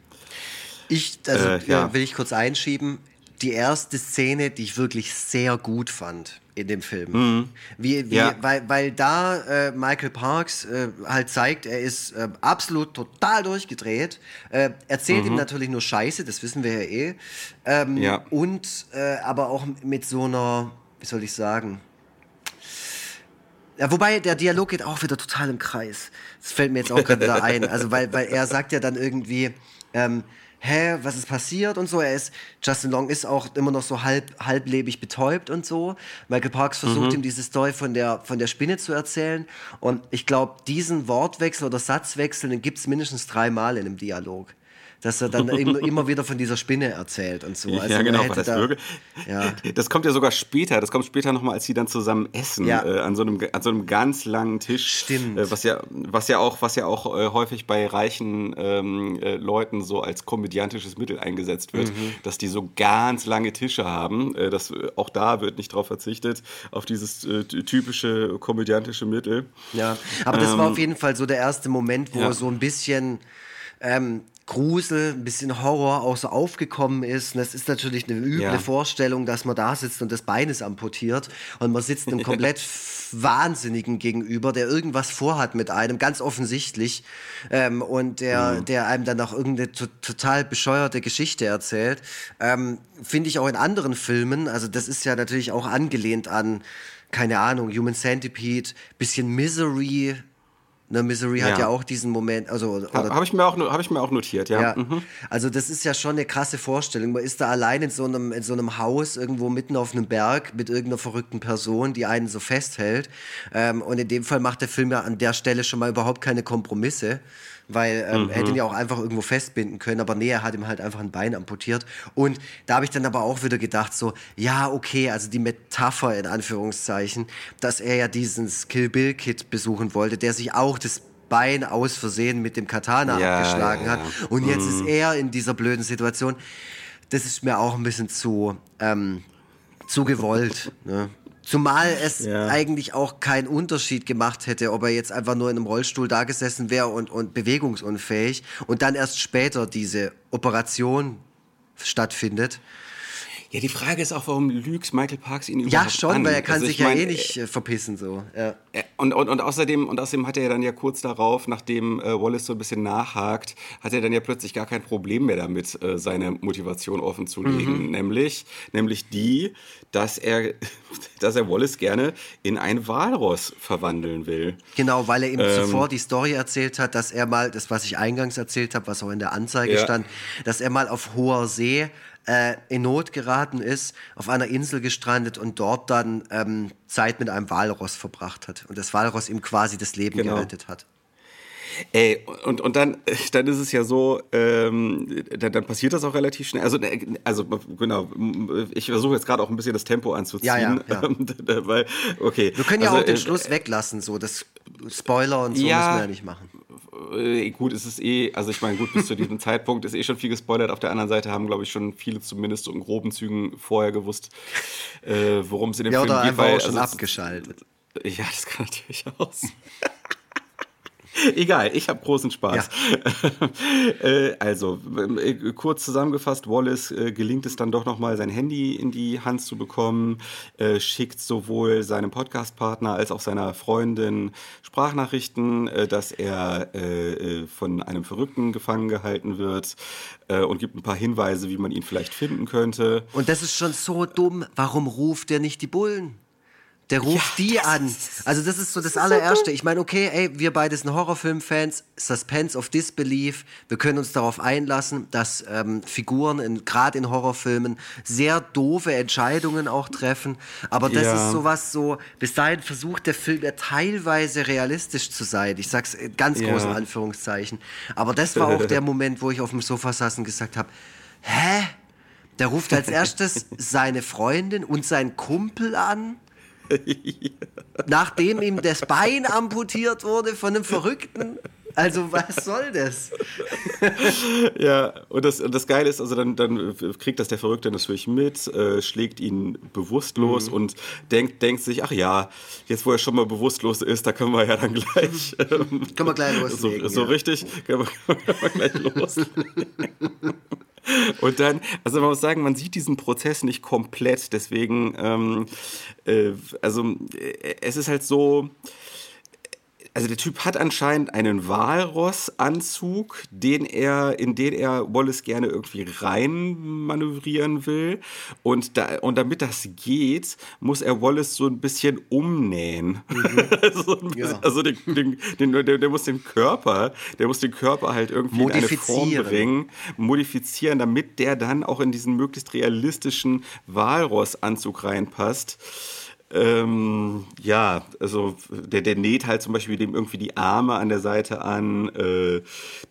Ich, also Äh, ja. will ich kurz einschieben, die erste Szene, die ich wirklich sehr gut fand in dem Film. Wie, wie, Mhm. Ja. weil, weil da äh, Michael Parks äh, halt zeigt, er ist äh, absolut total durchgedreht. Äh, erzählt ihm natürlich nur Scheiße, das wissen wir ja eh. Ähm, Mhm. Ja. Und äh, aber auch mit so einer, wie soll ich sagen, ja, wobei der Dialog geht auch wieder total im Kreis. Das fällt mir jetzt auch gerade wieder ein. Also, weil, weil er sagt ja dann irgendwie, ähm, hä, was ist passiert und so. Er ist, Justin Long ist auch immer noch so halb, halblebig betäubt und so. Michael Parks versucht ihm diese Story von der, von der Spinne zu erzählen. Und ich glaube, diesen Wortwechsel oder Satzwechsel, den gibt es mindestens dreimal in einem Dialog. Dass er dann immer, wieder von dieser Spinne erzählt und so. Also ja, genau, das da-. Ja. Das kommt ja sogar später. Das kommt später nochmal, als sie dann zusammen essen Ja. äh, an, so einem, an so einem ganz langen Tisch. Stimmt. Äh, was ja, was ja auch, was ja auch äh, häufig bei reichen ähm, äh, Leuten so als komödiantisches Mittel eingesetzt wird, Mhm. dass die so ganz lange Tische haben. Äh, das, äh, auch da wird nicht drauf verzichtet auf dieses typische komödiantische Mittel. Ja, aber das war auf jeden Fall so der erste Moment, wo Ähm, ja. so ein bisschen ähm, Grusel, ein bisschen Horror auch so aufgekommen ist. Und das ist natürlich eine üble Ja. Vorstellung, dass man da sitzt und das Bein ist amputiert und man sitzt einem komplett Wahnsinnigen gegenüber, der irgendwas vorhat mit einem, ganz offensichtlich, ähm, und der, Mhm. der einem dann auch irgendeine to total bescheuerte Geschichte erzählt. Ähm, Finde ich auch in anderen Filmen, also das ist ja natürlich auch angelehnt an, keine Ahnung, Human Centipede, bisschen Misery. Ne, Misery hat Ja. ja auch diesen Moment, also Habe ich, mir auch ich mir auch notiert, ja. ja, Mhm. also das ist ja schon eine krasse Vorstellung. Man ist da allein in so einem, in so einem Haus irgendwo mitten auf einem Berg mit irgendeiner verrückten Person, die einen so festhält. Ähm, und in dem Fall macht der Film ja an der Stelle schon mal überhaupt keine Kompromisse, weil ähm, er hätte ihn ja auch einfach irgendwo festbinden können, aber nee, er hat ihm halt einfach ein Bein amputiert. Und da habe ich dann aber auch wieder gedacht, so, ja, okay, also die Metapher in Anführungszeichen, dass er ja diesen Kill Bill Kid besuchen wollte, der sich auch das Bein aus Versehen mit dem Katana Ja, abgeschlagen ja, hat. ja. Und jetzt ist er in dieser blöden Situation. Das ist mir auch ein bisschen zu, ähm, zu gewollt. Ne? Zumal es Ja. eigentlich auch keinen Unterschied gemacht hätte, ob er jetzt einfach nur in einem Rollstuhl da gesessen wäre und, und bewegungsunfähig und dann erst später diese Operation stattfindet. Ja, die Frage ist auch, warum lügt Michael Parks ihn überhaupt Ja, schon, an? weil er kann Also sich mein, ja eh nicht äh, verpissen so. Ja. Äh, Und, und, und, außerdem, und außerdem hat er ja dann ja kurz darauf, nachdem äh, Wallace so ein bisschen nachhakt, hat er dann ja plötzlich gar kein Problem mehr damit, äh, seine Motivation offen zu legen. Nämlich, nämlich die, dass er, dass er Wallace gerne in ein Walross verwandeln will. Genau, weil er ihm Ähm. zuvor die Story erzählt hat, dass er mal, das was ich eingangs erzählt habe, was auch in der Anzeige Ja. stand, dass er mal auf hoher See äh, in Not geraten ist, auf einer Insel gestrandet und dort dann ähm, Zeit mit einem Walross verbracht hat und das Walross ihm quasi das Leben Genau. gerettet hat. Ey, und, und dann, dann ist es ja so, ähm, dann, dann passiert das auch relativ schnell. Also, äh, also genau, ich versuche jetzt gerade auch ein bisschen das Tempo anzuziehen. Ja, ja, ja. weil, okay. Wir können ja also, auch den äh, Schluss weglassen, so das Spoiler und so Ja. müssen wir ja nicht machen. Äh, gut, es ist eh, also ich meine, gut, bis zu diesem Zeitpunkt ist eh schon viel gespoilert. Auf der anderen Seite haben, glaube ich, schon viele zumindest so in groben Zügen vorher gewusst, äh, worum es in dem Ja, Film oder geht. einfach weil, auch schon also, abgeschaltet. Ja, das kann natürlich auch sein. Egal, ich habe großen Spaß. äh, also, äh, kurz zusammengefasst, Wallace äh, gelingt es dann doch nochmal, sein Handy in die Hand zu bekommen, schickt sowohl seinem Podcast-Partner als auch seiner Freundin Sprachnachrichten, dass er von einem Verrückten gefangen gehalten wird und gibt ein paar Hinweise, wie man ihn vielleicht finden könnte. Und das ist schon so dumm. Warum ruft der nicht die Bullen? Der ruft Ja, die das an. Also das ist so das allererste. Ich meine, okay, ey, wir beide sind Horrorfilm-Fans, Suspense of Disbelief. Wir können uns darauf einlassen, dass ähm, Figuren in, gerade in Horrorfilmen sehr doofe Entscheidungen auch treffen. Aber das Ja. ist sowas so, bis dahin versucht der Film ja teilweise realistisch zu sein. Ich sag's in ganz Ja. großen Anführungszeichen. Aber das war auch der Moment, wo ich auf dem Sofa saß und gesagt habe, hä? Der ruft als erstes seine Freundin und seinen Kumpel an, nachdem ihm das Bein amputiert wurde von einem Verrückten. Also was soll das? Ja, und das, das Geile ist, also dann, dann kriegt das der Verrückte natürlich mit, äh, schlägt ihn bewusstlos Mhm. und denkt, denkt sich, ach ja, jetzt wo er schon mal bewusstlos ist, da können wir ja dann gleich. Ähm, Können wir gleich loslegen, So, so ja. richtig, können wir, können wir gleich loslegen. Und dann, also man muss sagen, man sieht diesen Prozess nicht komplett, deswegen, ähm, äh, also äh, es ist halt so, also der Typ hat anscheinend einen Walross-Anzug, den er, in den er Wallace gerne irgendwie rein manövrieren will. Und, da, und damit das geht, muss er Wallace so ein bisschen umnähen. so ein bisschen, Ja. Also den, den, den, der, der muss den Körper, der muss den Körper halt irgendwie in eine Form bringen, modifizieren, damit der dann auch in diesen möglichst realistischen Walross-Anzug reinpasst. Ähm, ja, also der, der näht halt zum Beispiel dem irgendwie die Arme an der Seite an, äh,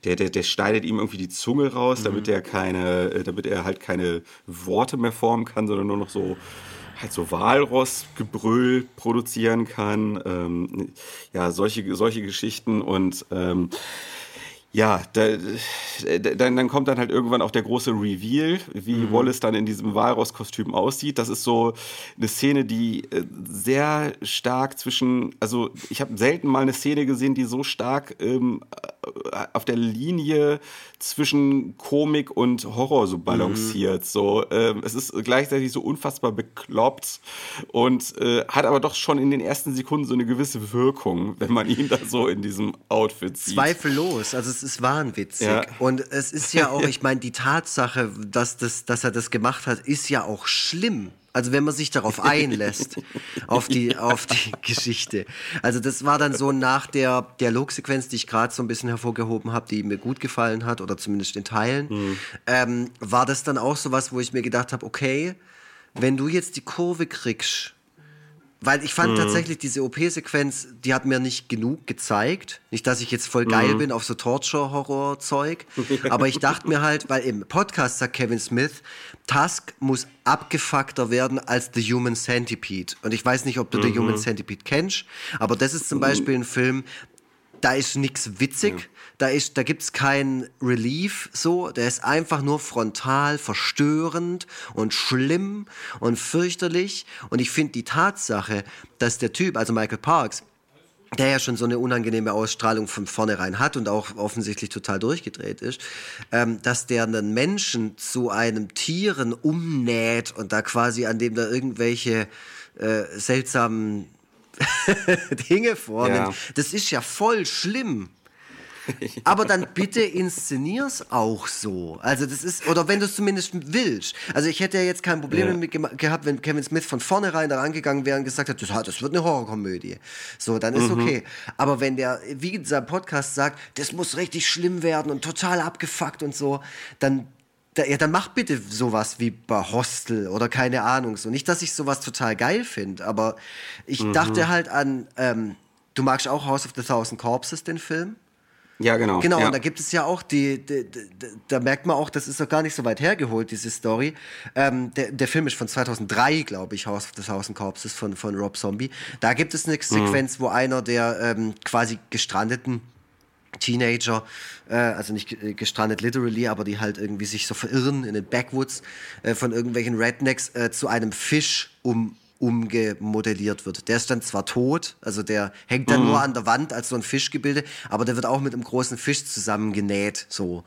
der, der, der schneidet ihm irgendwie die Zunge raus, damit er keine, äh, damit er halt keine Worte mehr formen kann, sondern nur noch so halt so Walross-Gebrüll produzieren kann. Ähm, ja, solche, solche Geschichten und ähm, ja, da, da- dann, dann kommt dann halt irgendwann auch der große Reveal, wie Wallace dann in diesem Walross-Kostüm aussieht. Das ist so eine Szene, die äh, sehr stark zwischen, also ich habe selten mal eine Szene gesehen, die so stark ähm, äh, auf der Linie zwischen Komik und Horror so balanciert. So, ähm, es ist gleichzeitig so unfassbar bekloppt und äh, hat aber doch schon in den ersten Sekunden so eine gewisse Wirkung, wenn man ihn da so in diesem Outfit sieht. Zweifellos, also es ist wahnwitzig. Ja. Und es ist ja auch, ich meine, die Tatsache, dass, das, dass er das gemacht hat, ist ja auch schlimm. Also wenn man sich darauf einlässt, auf die, auf die Geschichte. Also das war dann so nach der Dialogsequenz, die ich gerade so ein bisschen hervorgehoben habe, die mir gut gefallen hat, oder zumindest in Teilen, ähm, war das dann auch so was, wo ich mir gedacht habe, okay, wenn du jetzt die Kurve kriegst, weil ich fand tatsächlich diese OP-Sequenz, die hat mir nicht genug gezeigt. Nicht, dass ich jetzt voll geil bin auf so Torture-Horror-Zeug. Aber ich dachte mir halt, weil im Podcast sagt Kevin Smith, Tusk muss abgefuckter werden als The Human Centipede. Und ich weiß nicht, ob du The Human Centipede kennst, aber das ist zum Beispiel ein Film, da ist nichts witzig, da, ist, da gibt es kein Relief so, der ist einfach nur frontal verstörend und schlimm und fürchterlich. Und ich finde die Tatsache, dass der Typ, also Michael Parks, der ja schon so eine unangenehme Ausstrahlung von vornherein hat und auch offensichtlich total durchgedreht ist, ähm, dass der einen Menschen zu einem Tieren umnäht und da quasi an dem da irgendwelche äh, seltsamen Dinge vornimmt. Ja. Das ist ja voll schlimm. Aber dann bitte inszenier's auch so. Also das ist, oder wenn du es zumindest willst. Also ich hätte ja jetzt kein Problem Ja. damit gehabt, wenn Kevin Smith von vornherein da rangegangen wäre und gesagt hat, das, das wird eine Horrorkomödie. So, dann ist okay. Aber wenn der, wie seinem Podcast sagt, das muss richtig schlimm werden und total abgefuckt und so, dann da, ja, dann mach bitte sowas wie bei Hostel oder keine Ahnung. So nicht, dass ich sowas total geil finde, aber ich Mhm. dachte halt an, ähm, du magst auch House of the Thousand Corpses, den Film? Ja, genau. Genau, ja. und da gibt es ja auch die, die, die, da merkt man auch, das ist doch gar nicht so weit hergeholt, diese Story. Ähm, der, der Film ist von 2003, glaube ich, House of the Thousand Corpses von, von Rob Zombie. Da gibt es eine Sequenz, wo einer der ähm, quasi gestrandeten Teenager, äh, also nicht ge- gestrandet literally, aber die halt irgendwie sich so verirren in den Backwoods äh, von irgendwelchen Rednecks äh, zu einem Fisch um umgemodelliert wird. Der ist dann zwar tot, also der hängt dann nur an der Wand als so ein Fischgebilde, aber der wird auch mit einem großen Fisch zusammengenäht, so.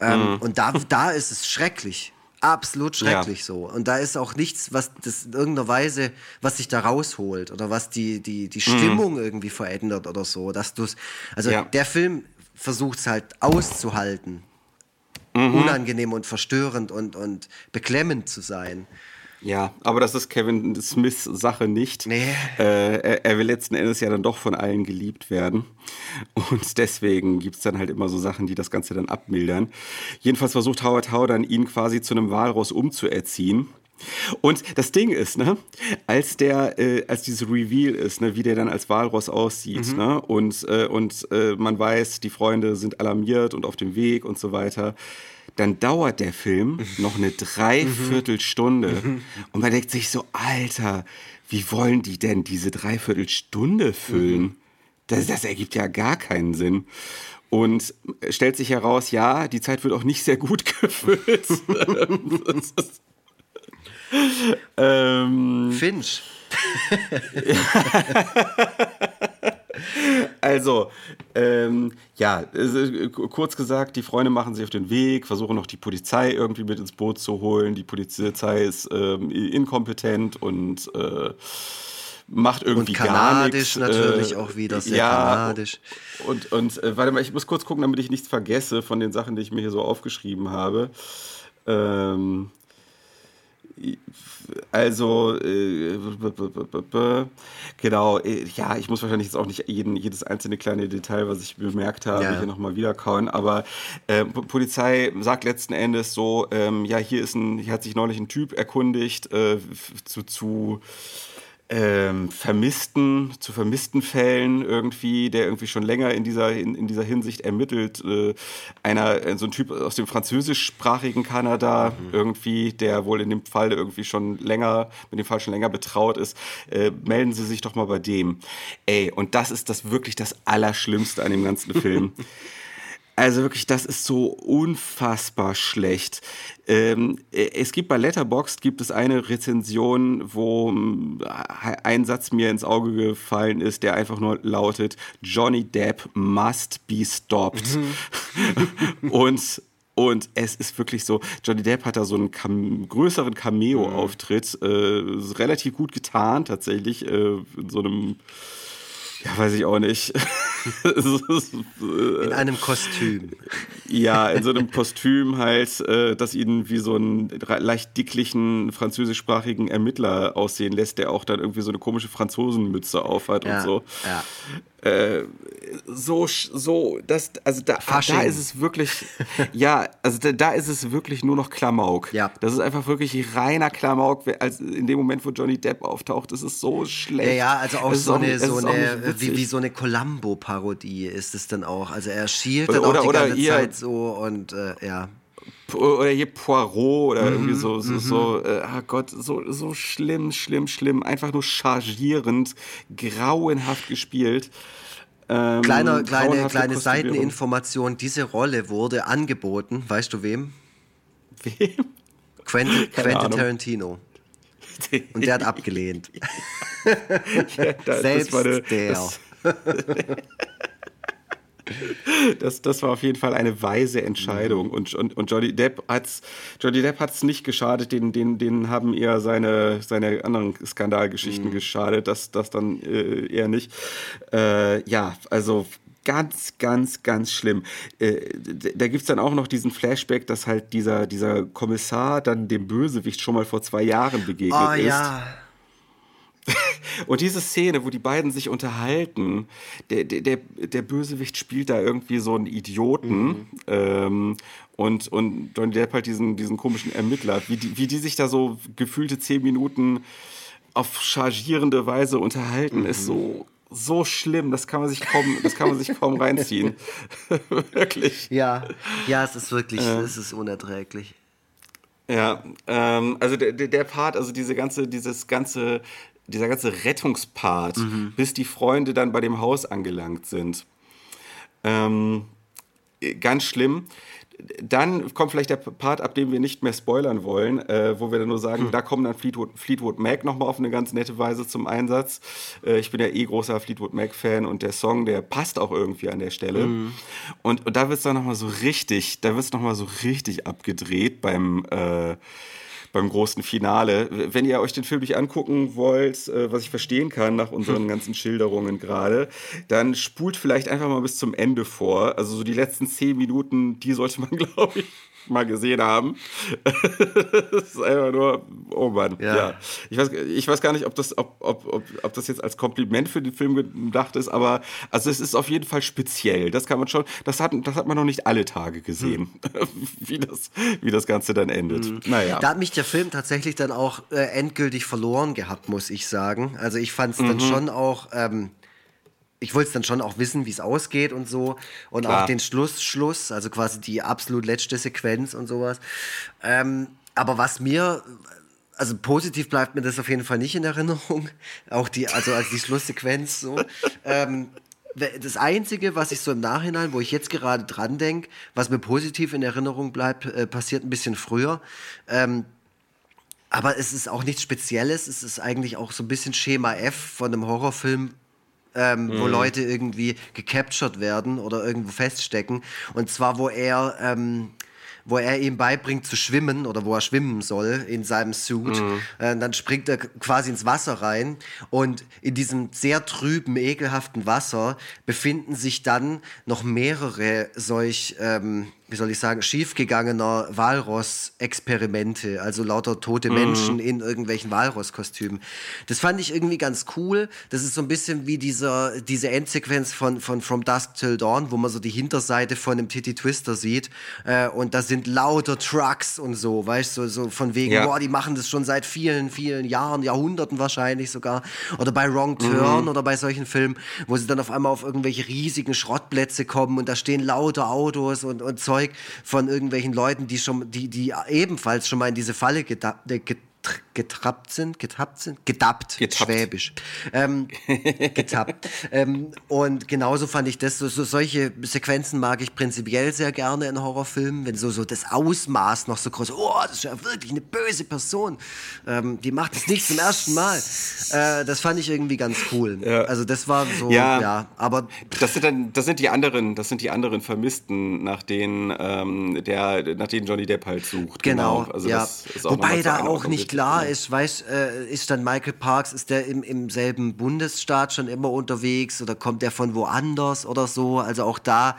Ähm, Und da, da ist es schrecklich. Absolut schrecklich Ja. so. Und da ist auch nichts, was das in irgendeiner Weise, was sich da rausholt oder was die, die, die Stimmung irgendwie verändert oder so. Dass du's, also Ja. der Film versucht es halt auszuhalten. Unangenehm und verstörend und, und beklemmend zu sein. Ja, aber das ist Kevin Smiths Sache nicht. Nee. Äh, er, er will letzten Endes ja dann doch von allen geliebt werden. Und deswegen gibt es dann halt immer so Sachen, die das Ganze dann abmildern. Jedenfalls versucht Howard Howe dann ihn quasi zu einem Walross umzuerziehen. Und das Ding ist, ne, als der, äh, als dieses Reveal ist, ne, wie der dann als Walross aussieht, ne, und, äh, und äh, man weiß, die Freunde sind alarmiert und auf dem Weg und so weiter, dann dauert der Film noch eine Dreiviertelstunde. Und man denkt sich so, Alter, wie wollen die denn diese Dreiviertelstunde füllen? Das, das ergibt ja gar keinen Sinn. Und stellt sich heraus, ja, die Zeit wird auch nicht sehr gut gefüllt. Ist- ähm, Finch. Also, ähm, ja, äh, kurz gesagt, die Freunde machen sich auf den Weg, versuchen noch die Polizei irgendwie mit ins Boot zu holen. Die Polizei ist ähm, inkompetent und äh, macht irgendwie Und gar nichts. kanadisch natürlich auch wieder, sehr kanadisch. Und, und äh, warte mal, ich muss kurz gucken, damit ich nichts vergesse von den Sachen, die ich mir hier so aufgeschrieben habe. Ähm, also, äh, genau, äh, ja, ich muss wahrscheinlich jetzt auch nicht jeden, jedes einzelne kleine Detail, was ich bemerkt habe, Ja. hier nochmal wiederkauen, aber äh, Polizei sagt letzten Endes so, ähm, ja, hier ist ein, hier hat sich neulich ein Typ erkundigt äh, zu, zu ähm, vermissten, zu vermissten Fällen irgendwie, der irgendwie schon länger in dieser, in, in dieser Hinsicht ermittelt. Äh, einer, äh, so ein Typ aus dem französischsprachigen Kanada irgendwie, der wohl in dem Fall irgendwie schon länger, mit dem Fall schon länger betraut ist. Äh, melden Sie sich doch mal bei dem. Ey, und das ist das wirklich das Allerschlimmste an dem ganzen Film. Also wirklich, das ist so unfassbar schlecht. Ähm, äh, es gibt bei Letterboxd gibt es eine Rezension, wo mm, ein Satz mir ins Auge gefallen ist, der einfach nur lautet: Johnny Depp must be stopped. und und es ist wirklich so, Johnny Depp hat da so einen Cam größeren Cameo-Auftritt, äh, relativ gut getan tatsächlich, äh, in so einem, ja, weiß ich auch nicht. Ist, äh, In einem Kostüm. ja, in so einem Kostüm halt, äh, das ihn wie so einen leicht dicklichen französischsprachigen Ermittler aussehen lässt, der auch dann irgendwie so eine komische Franzosenmütze aufhat Ja, und so. ja. Äh, so, so, das, also da, Fasching. da ist es wirklich, ja, also da, da ist es wirklich nur noch Klamauk. Ja. Das ist einfach wirklich reiner Klamauk. Als in dem Moment, wo Johnny Depp auftaucht, ist es so schlecht. Ja, ja, also auch Es ist so eine, nicht- es so ist auch eine wie, wie so eine Columbo-Parodie ist es dann auch. Also er schielt Oder- dann auch oder- die oder ganze ihr- Zeit so und äh, ja. Oder hier Poirot oder irgendwie Mhm, so, so, so äh, ah Gott, so, so schlimm, schlimm, schlimm, einfach nur chargierend, grauenhaft gespielt. Ähm, Kleiner, kleine, kleine. Seiteninformation, diese Rolle wurde angeboten, weißt du wem? Wem? Quentin, Quentin. Tarantino. Und der hat abgelehnt. Ja, da- Selbst eine- der. Das, das, das war auf jeden Fall eine weise Entscheidung. Und, und, und Johnny Depp hat's, Johnny Depp hat's nicht geschadet, den, den, den haben eher seine, seine anderen Skandalgeschichten geschadet, das, das dann äh, eher nicht. Äh, ja, also ganz, ganz, ganz schlimm. Äh, da gibt's dann auch noch diesen Flashback, dass halt dieser, dieser Kommissar dann dem Bösewicht schon mal vor zwei Jahren begegnet Oh ist. ja. und diese Szene, wo die beiden sich unterhalten, der, der, der, Bösewicht spielt da irgendwie so einen Idioten mhm. ähm, und, und Johnny Depp halt diesen, diesen komischen Ermittler, wie die, wie die sich da so gefühlte zehn Minuten auf chargierende Weise unterhalten, mhm. ist so so schlimm, das kann man sich kaum, das kann man sich kaum reinziehen. wirklich. Ja, ja, es ist wirklich, äh. es ist unerträglich. Ja, ähm, also der, der Part, also diese ganze, dieses ganze, dieser ganze Rettungspart, mhm. bis die Freunde dann bei dem Haus angelangt sind. Ähm, ganz schlimm dann kommt vielleicht der Part, ab dem wir nicht mehr spoilern wollen, äh, wo wir dann nur sagen, hm. da kommen dann Fleetwood, Fleetwood Mac nochmal auf eine ganz nette Weise zum Einsatz. Äh, ich bin ja eh großer Fleetwood Mac-Fan und der Song, der passt auch irgendwie an der Stelle. Hm. Und, und da wird es dann nochmal so richtig, da wird es nochmal so richtig abgedreht beim äh, beim großen Finale. Wenn ihr euch den Film nicht angucken wollt, äh, was ich verstehen kann nach unseren ganzen Schilderungen gerade, dann spult vielleicht einfach mal bis zum Ende vor. Also so die letzten zehn Minuten, die sollte man, glaube ich, mal gesehen haben. das ist einfach nur, oh Mann. Ja. ja. Ich, weiß, ich weiß gar nicht, ob das, ob, ob, ob, ob das jetzt als Kompliment für den Film gedacht ist, aber also es ist auf jeden Fall speziell. Das kann man schon, das hat, das hat man noch nicht alle Tage gesehen, hm. wie, das, wie das Ganze dann endet. Hm. Naja. Da hat mich der Film tatsächlich dann auch äh, endgültig verloren gehabt, muss ich sagen. Also ich fand es mhm. dann schon auch. Ähm, ich wollte es dann schon auch wissen, wie es ausgeht und so. Und Klar. auch den Schluss, Schluss, also quasi die absolut letzte Sequenz und sowas. Ähm, aber was mir, also positiv bleibt mir das auf jeden Fall nicht in Erinnerung. Auch die, also als die Schlusssequenz so. ähm, das Einzige, was ich so im Nachhinein, wo ich jetzt gerade dran denke, was mir positiv in Erinnerung bleibt, äh, passiert ein bisschen früher. Ähm, aber es ist auch nichts Spezielles. Es ist eigentlich auch so ein bisschen Schema F von einem Horrorfilm, ähm, mhm. wo Leute irgendwie gecaptured werden oder irgendwo feststecken. Und zwar, wo er, ähm, wo er ihm beibringt zu schwimmen oder wo er schwimmen soll in seinem Suit. Mhm. Äh, dann springt er quasi ins Wasser rein und in diesem sehr trüben, ekelhaften Wasser befinden sich dann noch mehrere solch ähm, wie soll ich sagen, schiefgegangener Walross-Experimente, also lauter tote mhm. Menschen in irgendwelchen Walross-Kostümen. Das fand ich irgendwie ganz cool. Das ist so ein bisschen wie dieser, diese Endsequenz von, von From Dusk Till Dawn, wo man so die Hinterseite von einem Titty Twister sieht. Äh, und da sind lauter Trucks und so, weißt du, so, so von wegen, ja. boah, die machen das schon seit vielen, vielen Jahren, Jahrhunderten wahrscheinlich sogar. Oder bei Wrong Turn mhm. oder bei solchen Filmen, wo sie dann auf einmal auf irgendwelche riesigen Schrottplätze kommen und da stehen lauter Autos und, und Zeug Zeug von irgendwelchen Leuten, die schon, die, die ebenfalls schon mal in diese Falle getappt, getrappt sind, getappt sind, gedappt, getappt. Schwäbisch, ähm, getappt. ähm, und genauso fand ich das, so, so, solche Sequenzen mag ich prinzipiell sehr gerne in Horrorfilmen, wenn so, so das Ausmaß noch so groß, oh, das ist ja wirklich eine böse Person, ähm, die macht es nicht zum ersten Mal. Äh, das fand ich irgendwie ganz cool. Ja. Also das war so, ja, ja, aber... Das sind dann, das sind die anderen, das sind die anderen Vermissten, nach denen, ähm, der, nach denen Johnny Depp halt sucht. Genau, genau. Also ja. Wobei da auch nicht klar ist, weiß, äh, ist dann Michael Parks, ist der im, im selben Bundesstaat schon immer unterwegs oder kommt der von woanders oder so? Also auch da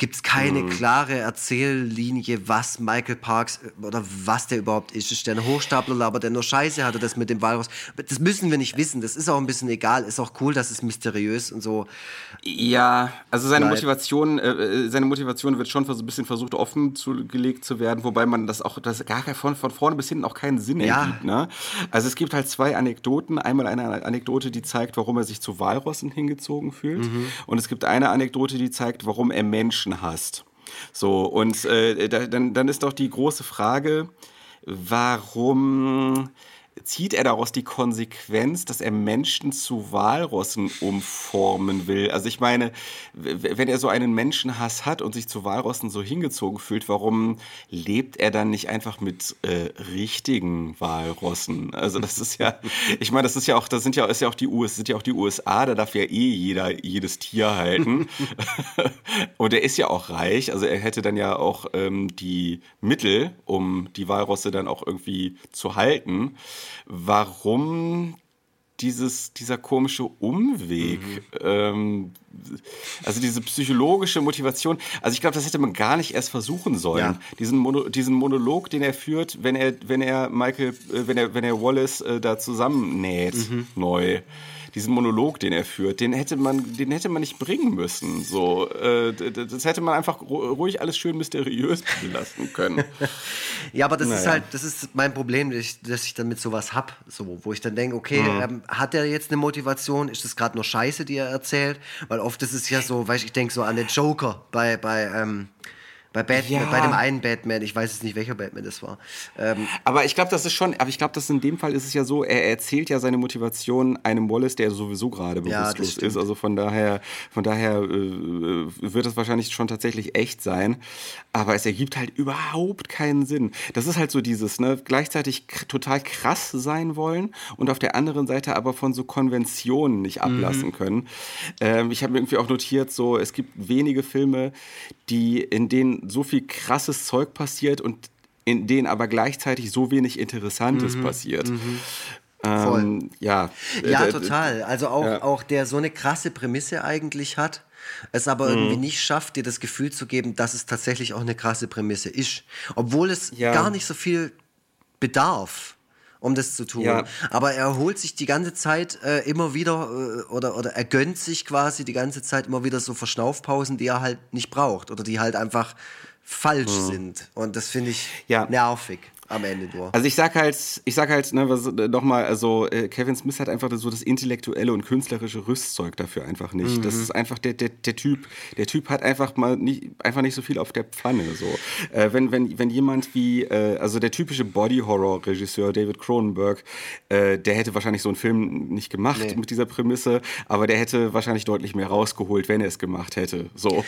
gibt es keine mhm. klare Erzähllinie, was Michael Parks äh, oder was der überhaupt ist. Ist der ein Hochstapler, aber der nur Scheiße hatte, das mit dem Walrus? Das müssen wir nicht wissen. Das ist auch ein bisschen egal. Ist auch cool, dass es mysteriös und so. Ja, also seine bleibt. Motivation, äh, äh, seine Motivation wird schon so ein bisschen versucht offen zu, gelegt zu werden, wobei man das auch, das gar von, von vorne bis hinten auch keinen Sinn ja. ergibt. Ne? Also es gibt halt zwei Anekdoten. Einmal eine Anekdote, die zeigt, warum er sich zu Walrossen hingezogen fühlt. Mhm. Und es gibt eine Anekdote, die zeigt, warum er Menschen Menschen hast. So, und äh, dann, dann ist doch die große Frage, warum zieht er daraus die Konsequenz, dass er Menschen zu Walrossen umformen will. Also ich meine, wenn er so einen Menschenhass hat und sich zu Walrossen so hingezogen fühlt, warum lebt er dann nicht einfach mit äh, richtigen Walrossen? Also das ist ja, ich meine, das ist ja auch, das sind ja, ist ja auch die US, sind ja auch die USA, da darf ja eh jeder jedes Tier halten. und er ist ja auch reich, also er hätte dann ja auch ähm, die Mittel, um die Walrosse dann auch irgendwie zu halten warum dieses, dieser komische Umweg. Mhm. Ähm, also diese psychologische Motivation, also ich glaube, das hätte man gar nicht erst versuchen sollen. Ja. Diesen, Mono, diesen Monolog, den er führt, wenn er, wenn er Michael, äh, wenn er, wenn er Wallace äh, da zusammennäht, neu. Diesen Monolog, den er führt, den hätte man, den hätte man nicht bringen müssen. So, äh, das hätte man einfach ru- ruhig alles schön mysteriös belassen können. Ja, aber das ist Naja. halt, das ist mein Problem, dass ich, dass ich dann mit sowas hab, so, wo ich dann denke, okay, Mhm. ähm, hat er jetzt eine Motivation? Ist das gerade nur Scheiße, die er erzählt? Weil oft ist es ja so, weißt, ich denke so an den Joker bei, bei, ähm, bei Batman, Ja. bei dem einen Batman, ich weiß jetzt nicht, welcher Batman das war. Ähm, Aber ich glaube, das ist schon, aber ich glaube, dass in dem Fall ist es ja so, er erzählt ja seine Motivation einem Wallace, der sowieso gerade Ja, das bewusstlos stimmt. ist. Also von daher, von daher äh, wird es wahrscheinlich schon tatsächlich echt sein. Aber es ergibt halt überhaupt keinen Sinn. Das ist halt so dieses, ne, gleichzeitig total krass sein wollen und auf der anderen Seite aber von so Konventionen nicht ablassen Mhm. können. Ähm, ich habe mir irgendwie auch notiert, so, es gibt wenige Filme, die, in denen so viel krasses Zeug passiert und in denen aber gleichzeitig so wenig Interessantes passiert. Voll. Ähm, ja, Ja, Äh, total. Also auch, ja. auch der so eine krasse Prämisse eigentlich hat, es aber Mhm. irgendwie nicht schafft, dir das Gefühl zu geben, dass es tatsächlich auch eine krasse Prämisse ist. Obwohl es Ja. gar nicht so viel bedarf, um das zu tun. Ja. Aber er holt sich die ganze Zeit äh, immer wieder äh, oder, oder er gönnt sich quasi die ganze Zeit immer wieder so Verschnaufpausen, die er halt nicht braucht oder die halt einfach falsch sind. Und das finde ich. Ja. nervig am Ende nur. Also ich sag halt, ich sag halt, ne, was, äh, nochmal, also äh, Kevin Smith hat einfach so das intellektuelle und künstlerische Rüstzeug dafür einfach nicht. Das ist einfach der, der, der Typ, der Typ hat einfach mal nicht, einfach nicht so viel auf der Pfanne. So, äh, wenn, wenn, wenn jemand wie, äh, also der typische Body-Horror-Regisseur David Cronenberg, äh, der hätte wahrscheinlich so einen Film nicht gemacht Nee. mit dieser Prämisse, aber der hätte wahrscheinlich deutlich mehr rausgeholt, wenn er es gemacht hätte. So.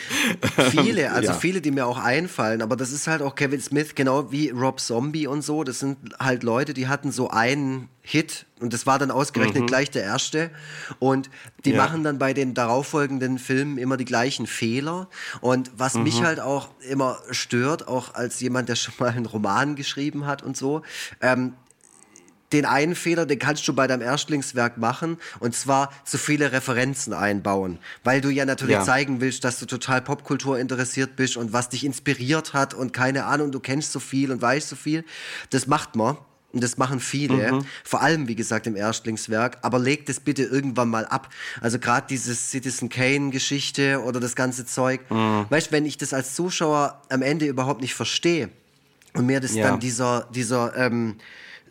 Viele, also Ja. viele, die mir auch einfallen, aber das ist halt auch Kevin Smith, genau wie Rob Zombie und so. Das sind halt Leute, die hatten so einen Hit und das war dann ausgerechnet gleich der erste. Und die Mhm. Ja. machen dann bei den darauffolgenden Filmen immer die gleichen Fehler. Und was mich Mhm. halt auch immer stört, auch als jemand, der schon mal einen Roman geschrieben hat und so, ähm, den einen Fehler, den kannst du bei deinem Erstlingswerk machen, und zwar zu viele Referenzen einbauen, weil du ja natürlich Ja. zeigen willst, dass du total Popkultur interessiert bist und was dich inspiriert hat und keine Ahnung, du kennst so viel und weißt so viel. Das macht man. Und das machen viele, Mhm. vor allem, wie gesagt, im Erstlingswerk. Aber legt es bitte irgendwann mal ab. Also gerade diese Citizen Kane-Geschichte oder das ganze Zeug. Mhm. Weißt du, wenn ich das als Zuschauer am Ende überhaupt nicht verstehe und mir das Ja. dann dieser, dieser ähm,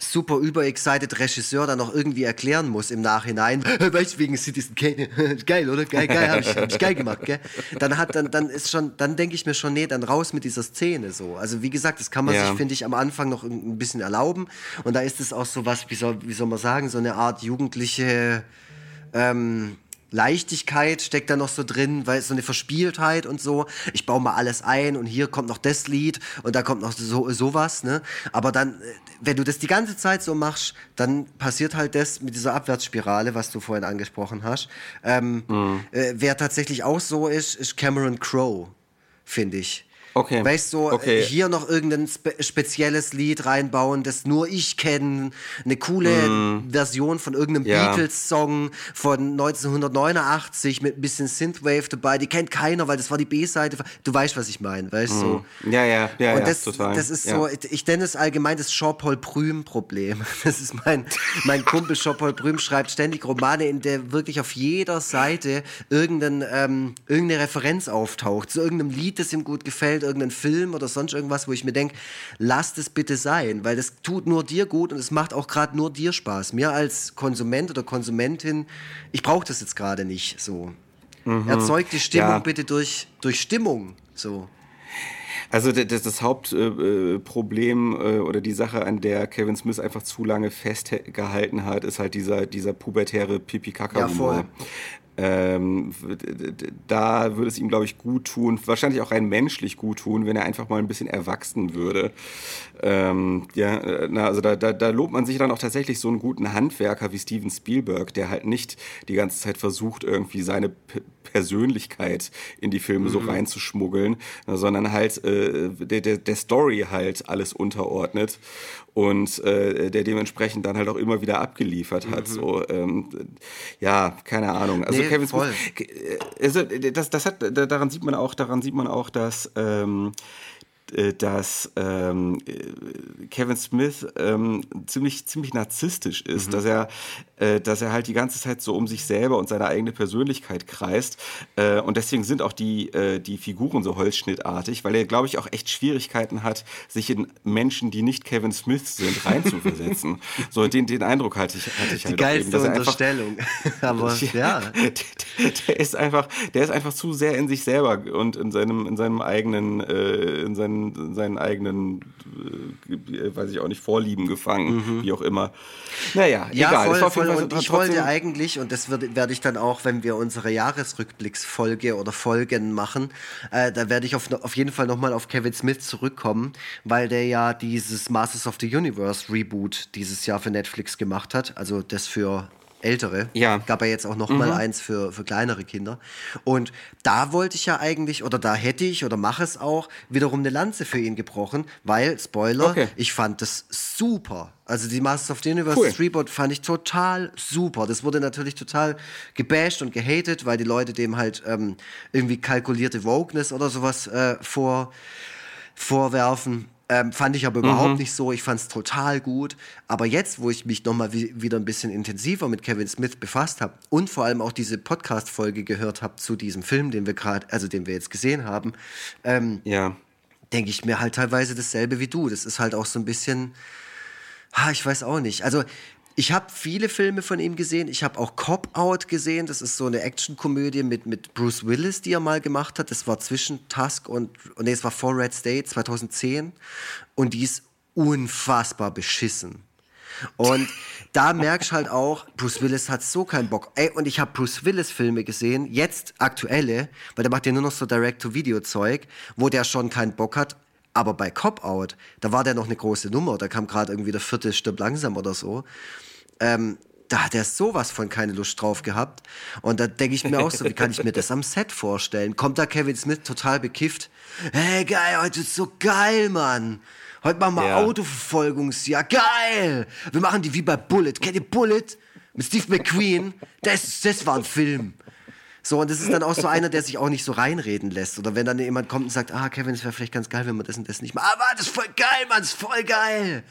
super überexcited Regisseur dann noch irgendwie erklären muss im Nachhinein, weißt du, wegen Citizen Kane, geil, oder? Geil, geil, hab ich, hab ich geil gemacht, gell? Dann hat, dann, dann ist schon, dann denke ich mir schon, nee, dann raus mit dieser Szene so. Also wie gesagt, das kann man Ja. sich, finde ich, am Anfang noch ein ein bisschen erlauben. Und da ist es auch so was, wie soll, wie soll man sagen, so eine Art jugendliche, ähm, Leichtigkeit steckt da noch so drin, weil so eine Verspieltheit und so. Ich baue mal alles ein und hier kommt noch das Lied und da kommt noch so sowas, ne? Aber dann, äh, wenn du das die ganze Zeit so machst, dann passiert halt das mit dieser Abwärtsspirale, was du vorhin angesprochen hast. Ähm, äh, wer tatsächlich auch so ist, ist Cameron Crowe, finde ich. Okay. Weißt du, so, Okay. hier noch irgendein spe spezielles Lied reinbauen, das nur ich kenne, eine coole Version von irgendeinem Mm. Ja. Beatles-Song von 1989 mit ein bisschen Synthwave dabei, die kennt keiner, weil das war die B-Seite. Du weißt, was ich meine, weißt du? So. Ja, ja, Mm. ja, Und ja, das, total. das ist ja. so, ich nenne es allgemein das Jean-Paul Prüm-Problem. Das ist mein, mein Kumpel Jean-Paul Prüm schreibt ständig Romane, in der wirklich auf jeder Seite irgendein, ähm, irgendeine Referenz auftaucht, zu irgendeinem Lied, das ihm gut gefällt, irgendein Film oder sonst irgendwas, wo ich mir denke, lass das bitte sein, weil das tut nur dir gut und es macht auch gerade nur dir Spaß. Mir als Konsument oder Konsumentin, ich brauche das jetzt gerade nicht so. Erzeugt die Stimmung Ja. bitte durch, durch Stimmung. So. Also das, das Hauptproblem äh, Problem, äh, oder die Sache, an der Kevin Smith einfach zu lange festgehalten hat, ist halt dieser, dieser pubertäre Pipi-Kaka-Humor. Ja, voll. Ähm, da würde es ihm, glaube ich, gut tun, wahrscheinlich auch rein menschlich gut tun, wenn er einfach mal ein bisschen erwachsen würde. Ähm, ja, na, also da, da, da lobt man sich dann auch tatsächlich so einen guten Handwerker wie Steven Spielberg, der halt nicht die ganze Zeit versucht, irgendwie seine Persönlichkeit in die Filme so reinzuschmuggeln, äh, sondern halt äh, der, der, der Story halt alles unterordnet und äh, der dementsprechend dann halt auch immer wieder abgeliefert hat. So, ähm, ja, keine Ahnung. Also also Kevin. Smith, äh, also das, das hat, daran sieht man auch, daran sieht man auch, dass ähm, äh, dass ähm, äh, Kevin Smith ähm, ziemlich, ziemlich narzisstisch ist, Mhm. dass, er, äh, dass er halt die ganze Zeit so um sich selber und seine eigene Persönlichkeit kreist. Äh, und deswegen sind auch die, äh, die Figuren so holzschnittartig, weil er, glaube ich, auch echt Schwierigkeiten hat, sich in Menschen, die nicht Kevin Smith sind, reinzuversetzen. so den, den Eindruck hatte ich, hatte ich Die halt auch geilste eben, dass er einfach- Unterstellung. Aber ja. der, der ist einfach, der ist einfach zu sehr in sich selber und in seinem, in seinem eigenen, äh, in seinen, in seinen eigenen, äh, weiß ich auch nicht, Vorlieben gefangen, wie auch immer. Naja, Mhm. Ja, egal. voll, Es war auf jeden Und ich wollte eigentlich, und das werde ich dann auch, wenn wir unsere Jahresrückblicksfolge oder Folgen machen, äh, da werde ich auf, auf jeden Fall nochmal auf Kevin Smith zurückkommen, weil der ja dieses Masters of the Universe Reboot dieses Jahr für Netflix gemacht hat. Also das für Ältere. Ja. Gab ja jetzt auch noch mal eins für, für kleinere Kinder. Und da wollte ich ja eigentlich, oder da hätte ich, oder mache es auch, wiederum eine Lanze für ihn gebrochen, weil, Spoiler, Okay. ich fand das super. Also die Masters of the Universe Cool. Reboot fand ich total super. Das wurde natürlich total gebasht und gehatet, weil die Leute dem halt ähm, irgendwie kalkulierte Wokeness oder sowas äh, vor, vorwerfen. Ähm, fand ich aber überhaupt nicht so. Ich fand es total gut. Aber jetzt, wo ich mich nochmal wi wieder ein bisschen intensiver mit Kevin Smith befasst habe und vor allem auch diese Podcast-Folge gehört habe zu diesem Film, den wir gerade, also den wir jetzt gesehen haben, ähm, Ja. denke ich mir halt teilweise dasselbe wie du. Das ist halt auch so ein bisschen, ha, ich weiß auch nicht. Also ich habe viele Filme von ihm gesehen. Ich habe auch Cop Out gesehen. Das ist so eine Actionkomödie mit, mit Bruce Willis, die er mal gemacht hat. Das war zwischen Tusk und, nee, es war vor Red State 2010. Und die ist unfassbar beschissen. Und da merkst du halt auch, Bruce Willis hat so keinen Bock. Ey, und ich habe Bruce Willis Filme gesehen, jetzt aktuelle, weil der macht ja nur noch so Direct-to-Video-Zeug, wo der schon keinen Bock hat. Aber bei Cop Out, da war der noch eine große Nummer. Da kam gerade irgendwie der vierte Stirb langsam oder so. Ähm, da hat er sowas von keine Lust drauf gehabt. Und da denke ich mir auch so, wie kann ich mir das am Set vorstellen? Kommt da Kevin Smith total bekifft? Hey, geil, heute ist so geil, Mann. Heute machen wir Ja. Autoverfolgungsjahr. Geil! Wir machen die wie bei Bullet. Kennt ihr Bullet? Mit Steve McQueen? Das, das war ein Film. So, und das ist dann auch so einer, der sich auch nicht so reinreden lässt. Oder wenn dann jemand kommt und sagt, ah, Kevin, es wäre vielleicht ganz geil, wenn man das und das nicht macht. Aber das ist voll geil, Mann, das ist voll geil.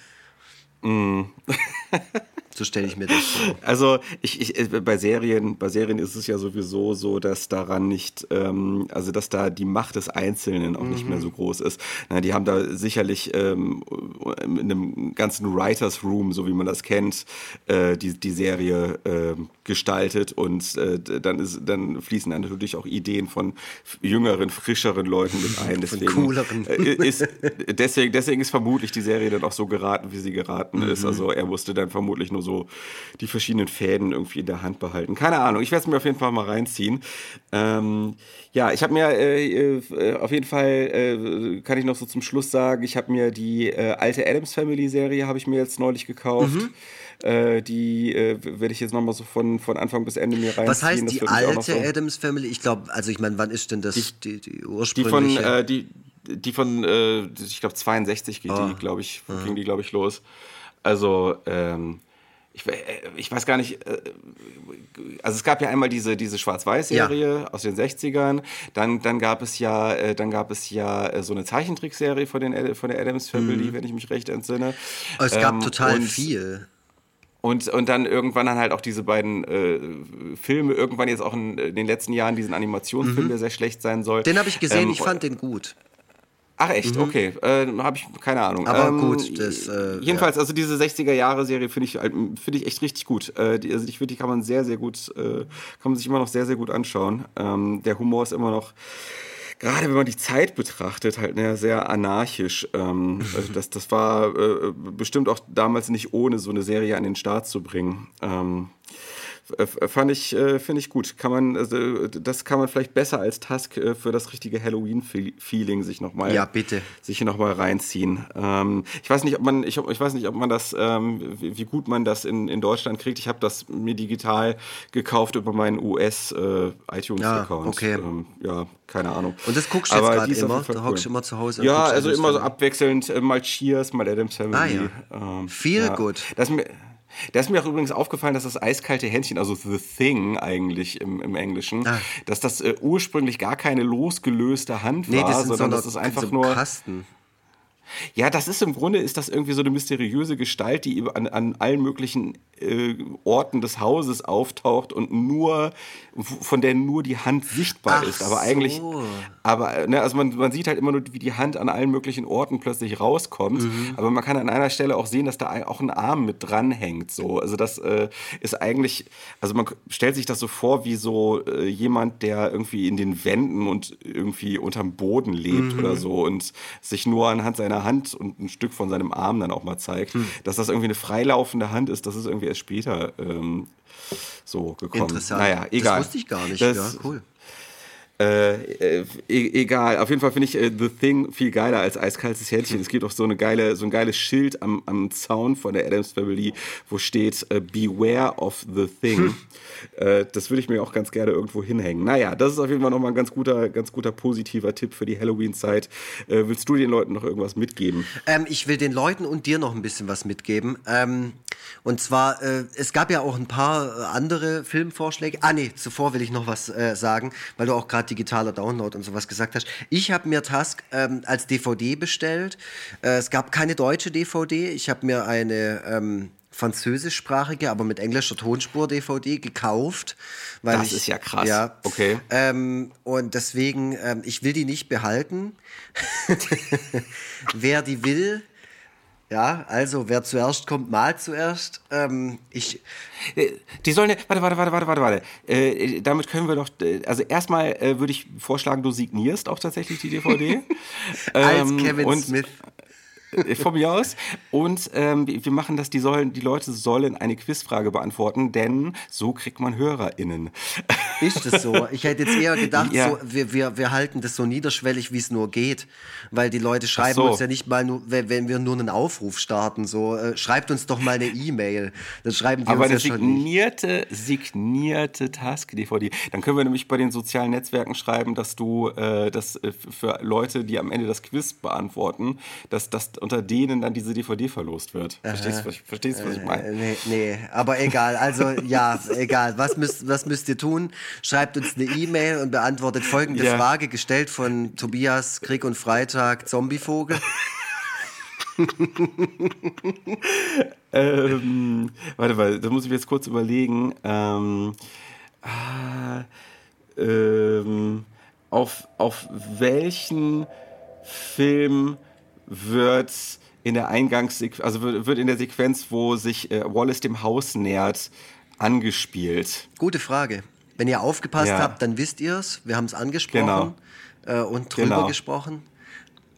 so stelle ich mir das vor. Also ich, ich, äh, bei Serien, bei Serien ist es ja sowieso so, dass daran nicht, ähm, also dass da die Macht des Einzelnen auch nicht mehr Mhm. so groß ist. Na, die haben da sicherlich ähm, in einem ganzen Writers Room, so wie man das kennt, äh, die, die Serie äh, gestaltet und äh, dann ist, dann fließen dann natürlich auch Ideen von jüngeren, frischeren Leuten mit ein. Deswegen, cooleren. äh, ist, deswegen, deswegen ist vermutlich die Serie dann auch so geraten, wie sie geraten ist. Also er musste dann vermutlich nur so die verschiedenen Fäden irgendwie in der Hand behalten. Keine Ahnung, ich werde es mir auf jeden Fall mal reinziehen. Ähm, ja, ich habe mir äh, äh, auf jeden Fall, äh, kann ich noch so zum Schluss sagen, ich habe mir die äh, alte Adams Family Serie, habe ich mir jetzt neulich gekauft. Äh, die äh, werde ich jetzt nochmal so von, von Anfang bis Ende mir reinziehen. Was heißt die alte so- Adams Family? Ich glaube, also ich meine, wann ist denn das die, die, Die ursprüngliche? von, äh, die, die von, äh, ich glaube 62 geht Ah. die, glaube ich, ging die, glaube ich, los. Also, ähm, ich, äh, ich weiß gar nicht, äh, also es gab ja einmal diese, diese Schwarz-Weiß-Serie aus den 60ern, dann, dann gab es ja, äh, dann gab es ja so eine Zeichentrickserie von, den, von der Adams Family, wenn ich mich recht entsinne. Oh, es gab Ähm, total viel. und, und dann irgendwann dann halt auch diese beiden äh, Filme, irgendwann jetzt auch in, in den letzten Jahren diesen Animationsfilm, der sehr schlecht sein soll. Mhm. Den habe ich gesehen, Ähm, ich fand den gut. Ach echt, okay. Äh, habe ich keine Ahnung. Aber ähm, gut, das, äh, jedenfalls, also diese 60er Jahre Serie finde ich halt, finde ich echt richtig gut. Äh, die, also ich finde, die kann man sehr, sehr gut, äh, kann man sich immer noch sehr, sehr gut anschauen. Ähm, der Humor ist immer noch gerade wenn man die Zeit betrachtet, halt ne, sehr anarchisch. Ähm, also das, das war äh, bestimmt auch damals nicht ohne so eine Serie an den Start zu bringen. Ähm, fand ich, äh, finde ich gut. Kann man, also, das kann man vielleicht besser als Task äh, für das richtige Halloween-Feeling sich nochmal Ja, bitte. sich noch mal reinziehen. Ähm, ich weiß nicht, ob man, ich, ich weiß nicht, ob man das, ähm, wie, gut man das in, in Deutschland kriegt. Ich habe das mir digital gekauft über meinen US äh, iTunes-Account. Ah, okay. Ähm, ja, keine Ahnung. Und das guckst du jetzt gerade immer? Da hockst du immer zu Hause Ja, also immer so abwechselnd, äh, mal Cheers, mal Adams Family. Ah, ja. ähm, Feel good. Das, Da ist mir auch übrigens aufgefallen, dass das eiskalte Händchen, also The Thing eigentlich im, im Englischen, Ah. dass das äh, ursprünglich gar keine losgelöste Hand Nee, war, sind so, sondern eine, das einfach so nur. Kasten. Ja, das ist im Grunde ist das irgendwie so eine mysteriöse Gestalt, die an, an allen möglichen äh, Orten des Hauses auftaucht und nur von der nur die Hand sichtbar Ach ist. Aber eigentlich, so. aber ne, also man, man sieht halt immer nur, wie die Hand an allen möglichen Orten plötzlich rauskommt. Mhm. Aber man kann an einer Stelle auch sehen, dass da auch ein Arm mit dranhängt. So, also das äh, ist eigentlich, also man stellt sich das so vor wie so äh, jemand, der irgendwie in den Wänden und irgendwie unterm Boden lebt Mhm. oder so und sich nur anhand seiner Hand und ein Stück von seinem Arm dann auch mal zeigt. Hm. Dass das irgendwie eine freilaufende Hand ist, das ist irgendwie erst später ähm, so gekommen. Interessant. Naja, egal. Das wusste ich gar nicht. Das- ja, cool. Äh, äh, e egal, auf jeden Fall finde ich äh, The Thing viel geiler als eiskaltes Händchen. Es gibt auch so, eine geile, so ein geiles Schild am, am Zaun von der Adams Family, wo steht äh, Beware of the Thing. äh, das würde ich mir auch ganz gerne irgendwo hinhängen. Naja, das ist auf jeden Fall nochmal ein ganz guter, ganz guter positiver Tipp für die Halloween-Zeit. Äh, willst du den Leuten noch irgendwas mitgeben? Ähm, ich will den Leuten und dir noch ein bisschen was mitgeben. Ähm, und zwar, es gab ja auch ein paar andere Filmvorschläge. Ah nee, zuvor will ich noch was sagen, weil du auch gerade digitaler Download und sowas gesagt hast. Ich habe mir Task ähm, als DVD bestellt. Äh, es gab keine deutsche DVD. Ich habe mir eine ähm, französischsprachige, aber mit englischer Tonspur DVD gekauft. Weil Das ich, ist ja krass. Ja, Okay. ähm, und deswegen, ähm, ich will die nicht behalten. wer die will, ja, also wer zuerst kommt, mal zuerst. Ähm, ich, Äh, Die sollen, warte, warte, warte, warte, warte, warte. Äh, damit können wir doch, äh, also erstmal äh, würde ich vorschlagen, du signierst auch tatsächlich die DVD. als Ähm, Kevin Smith. Äh, Von mir aus. Und ähm, wir machen das, die, sollen, die Leute sollen eine Quizfrage beantworten, denn so kriegt man HörerInnen. Ist es so? Ich hätte jetzt eher gedacht, Ja. so, wir, wir, wir halten das so niederschwellig, wie es nur geht. Weil die Leute schreiben so. uns ja nicht mal nur, wenn, wenn wir nur einen Aufruf starten, so, äh, schreibt uns doch mal eine E-Mail. Dann schreiben die Aber uns ja schon nicht. signierte, signierte Task-DVD. Dann können wir nämlich bei den sozialen Netzwerken schreiben, dass du äh, das äh, für Leute, die am Ende das Quiz beantworten, dass, dass unter denen dann diese DVD verlost wird. Verstehst du, was ich- verstehst, was ich Äh, meine? nee, nee, aber egal. Also ja, egal. Was müsst, was müsst ihr tun? Schreibt uns eine E-Mail und beantwortet folgende Ja. Frage, gestellt von Tobias Krieg und Freitag, Zombievogel. Ähm, warte mal, da muss ich mir jetzt kurz überlegen. Ähm, ah, ähm, auf, auf welchen Film wird in der Eingangssequenz, also wird, in der Sequenz, wo sich äh, Wallace dem Haus nähert, angespielt? Gute Frage. Wenn ihr aufgepasst Ja. habt, dann wisst ihr es. Wir haben es angesprochen äh, und drüber Genau. gesprochen.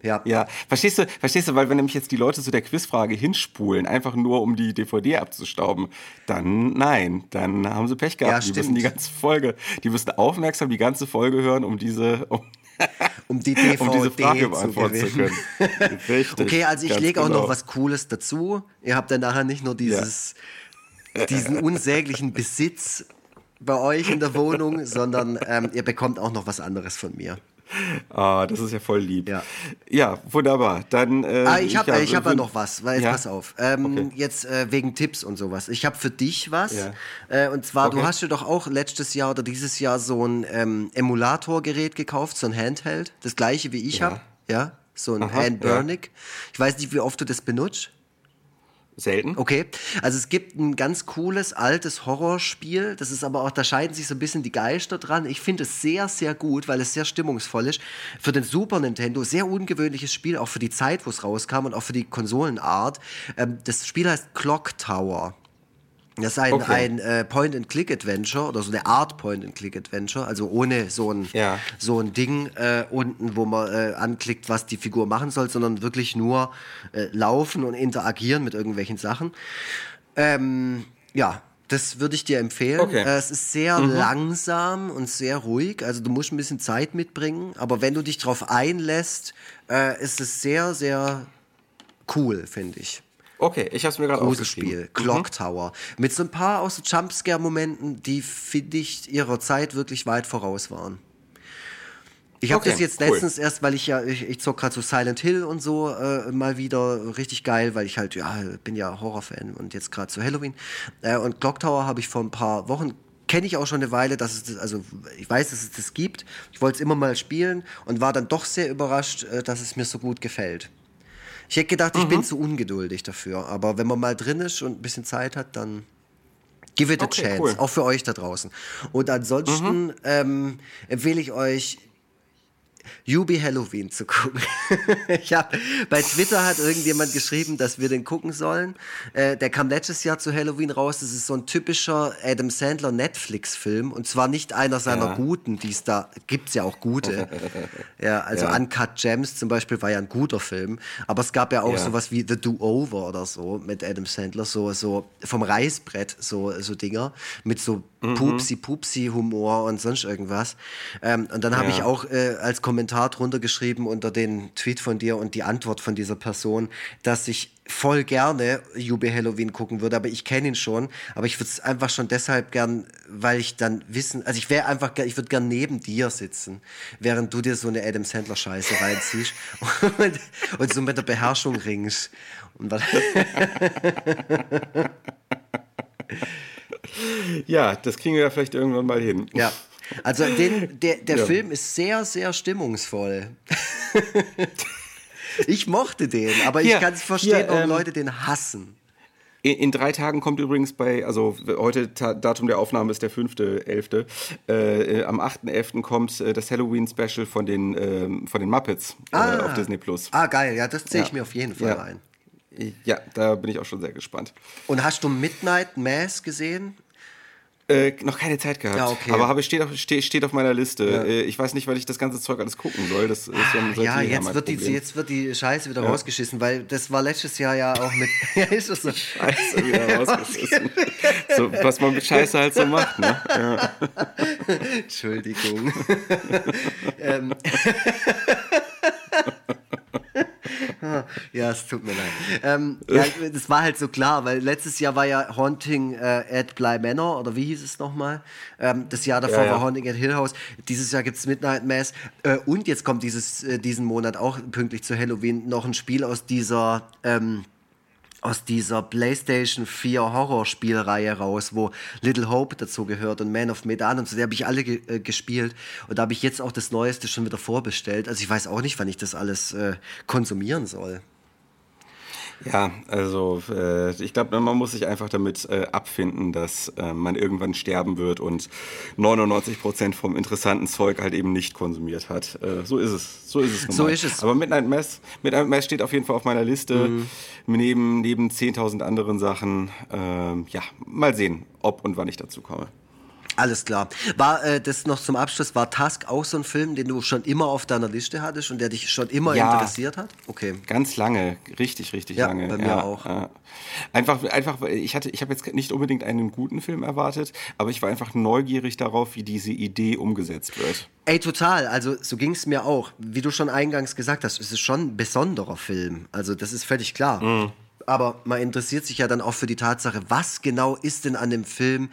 Ja. Ja, verstehst du, verstehst du, weil wenn nämlich jetzt die Leute zu der Quizfrage hinspulen, einfach nur um die DVD abzustauben, dann nein, dann haben sie Pech gehabt. Ja, die müssen die ganze Folge, die müssen aufmerksam die ganze Folge hören, um diese, um, Um die DVD um diese Frage zu beantworten zu gewinnen. können. Richtig. Okay, also ich lege auch genau. noch was Cooles dazu. Ihr habt dann nachher nicht nur dieses, diesen unsäglichen Besitz bei euch in der Wohnung, sondern ähm, ihr bekommt auch noch was anderes von mir. Ah, das ist ja voll lieb. Ja. Ja, wunderbar. Dann. Äh, Ah, ich habe ja, ich hab ja noch was, weil Ja? pass auf. Ähm, Okay. Jetzt äh, wegen Tipps und sowas. Ich habe für dich was. Ja. Äh, und zwar, du Okay. hast dir doch auch letztes Jahr oder dieses Jahr so ein ähm, Emulatorgerät gekauft, so ein Handheld. Das gleiche wie ich habe. Ja, so ein Aha, Handburnic. Ich weiß nicht, wie oft du das benutzt. Selten. Okay, also es gibt ein ganz cooles altes Horrorspiel, das ist aber auch, da scheiden sich so ein bisschen die Geister dran. Ich finde es sehr, sehr gut, weil es sehr stimmungsvoll ist. Für den Super Nintendo sehr ungewöhnliches Spiel, auch für die Zeit, wo es rauskam und auch für die Konsolenart. Ähm, das Spiel heißt Clock Tower. Das ist ein, Okay. ein äh, Point-and-Click-Adventure oder so eine Art Point-and-Click-Adventure, also ohne so ein, Ja. so ein Ding äh, unten, wo man äh, anklickt, was die Figur machen soll, sondern wirklich nur äh, laufen und interagieren mit irgendwelchen Sachen. Ähm, ja, das würde ich dir empfehlen. Okay. Äh, es ist sehr langsam und sehr ruhig, also du musst ein bisschen Zeit mitbringen, aber wenn du dich darauf einlässt, äh, ist es sehr, sehr cool, finde ich. Okay, ich habe es mir gerade aufgeschrieben. Mhm. Clock Tower. Mit so ein paar auch so Jumpscare-Momenten, die, finde ich, ihrer Zeit wirklich weit voraus waren. Ich habe Okay, das jetzt cool. letztens erst, weil ich ja, ich, ich zock gerade so Silent Hill und so äh, mal wieder richtig geil, weil ich halt, ja, bin ja Horrorfan und jetzt gerade zu Halloween. Äh, und Clock Tower habe ich vor ein paar Wochen, kenne ich auch schon eine Weile, dass es das, also ich weiß, dass es das gibt. Ich wollte es immer mal spielen und war dann doch sehr überrascht, äh, dass es mir so gut gefällt. Ich hätte gedacht, ich Mhm. bin zu ungeduldig dafür, aber wenn man mal drin ist und ein bisschen Zeit hat, dann Give it a Okay, chance, cool. auch für euch da draußen. Und ansonsten Mhm. ähm, empfehle ich euch, Yubi Halloween zu gucken. ich hab, bei Twitter hat irgendjemand geschrieben, dass wir den gucken sollen. Äh, der kam letztes Jahr zu Halloween raus. Das ist so ein typischer Adam Sandler Netflix-Film. Und zwar nicht einer seiner Ja. guten, die es da gibt es ja auch gute. ja, also Ja. Uncut Gems zum Beispiel war ja ein guter Film. Aber es gab ja auch Ja. sowas wie The Do-Over oder so mit Adam Sandler. So, so vom Reißbrett, so, so Dinger. Mit so Mhm. Pupsi-Pupsi-Humor und sonst irgendwas. Ähm, und dann habe ich auch äh, als Kommentar drunter geschrieben unter den Tweet von dir und die Antwort von dieser Person, dass ich voll gerne Jube Halloween gucken würde, aber ich kenne ihn schon, aber ich würde es einfach schon deshalb gern, weil ich dann wissen, also ich wäre einfach, ich würde gern neben dir sitzen, während du dir so eine Adam Sandler Scheiße reinziehst und, und so mit der Beherrschung ringst. Und dann, Ja, das kriegen wir ja vielleicht irgendwann mal hin. ja. Also den, der, der Ja. Film ist sehr, sehr stimmungsvoll. ich mochte den, aber ich Hier, kann es verstehen, hier, warum ähm, Leute den hassen. In, in drei Tagen kommt übrigens bei, also heute Datum der Aufnahme ist der 5.11. Äh, äh, am 8.11. kommt äh, das Halloween-Special von den, ähm, von den Muppets äh, auf Disney Plus. Ah, geil, ja, das zähle ich Ja. mir auf jeden Fall Ja. rein. Ja, da bin ich auch schon sehr gespannt. Und hast du Midnight Mass gesehen? Äh, noch keine Zeit gehabt. Ja, okay. Aber habe, steht, auf, steht, steht auf meiner Liste. Äh, ich weiß nicht, weil ich das ganze Zeug alles gucken soll. Das ist ja, seit Ja, jeher jetzt wird, die, jetzt wird die Scheiße wieder rausgeschissen, weil das war letztes Jahr ja auch mit. ja, ist das so? Scheiße wieder rausgeschissen. so, was man mit Scheiße halt so macht. Ne? Ja. Entschuldigung. ähm. ja, es tut mir leid. Ähm, ja, das war halt so klar, weil letztes Jahr war ja Haunting äh, at Bly Manor, oder wie hieß es nochmal? Ähm, das Jahr davor Ja, ja. war Haunting at Hill House. Dieses Jahr gibt es Midnight Mass. Äh, und jetzt kommt dieses, äh, diesen Monat auch pünktlich zu Halloween noch ein Spiel aus dieser. Ähm, aus dieser PlayStation 4 Horrorspielreihe raus, wo Little Hope dazu gehört und Man of Medan und so, die habe ich alle ge äh, gespielt und da habe ich jetzt auch das Neueste schon wieder vorbestellt. Also ich weiß auch nicht, wann ich das alles äh, konsumieren soll. Ja, also äh, ich glaube, man muss sich einfach damit äh, abfinden, dass äh, man irgendwann sterben wird und 99 Prozent vom interessanten Zeug halt eben nicht konsumiert hat. Äh, so ist es. So ist es. nun So ist es. Aber Midnight Mass, Midnight Mass steht auf jeden Fall auf meiner Liste Mhm. neben neben 10.000 anderen Sachen. Ähm, ja, mal sehen, ob und wann ich dazu komme. Alles klar. War äh, das noch zum Abschluss, war Task auch so ein Film, den du schon immer auf deiner Liste hattest und der dich schon immer Ja. interessiert hat? Okay. Ganz lange, richtig, richtig Ja, lange. bei mir auch. ja. Einfach, einfach, ich hatte, ich habe jetzt nicht unbedingt einen guten Film erwartet, aber ich war einfach neugierig darauf, wie diese Idee umgesetzt wird. Ey, total. Also so ging es mir auch. Wie du schon eingangs gesagt hast, es ist schon ein besonderer Film. Also das ist völlig klar. Mhm. Aber man interessiert sich ja dann auch für die Tatsache, was genau ist denn an dem Film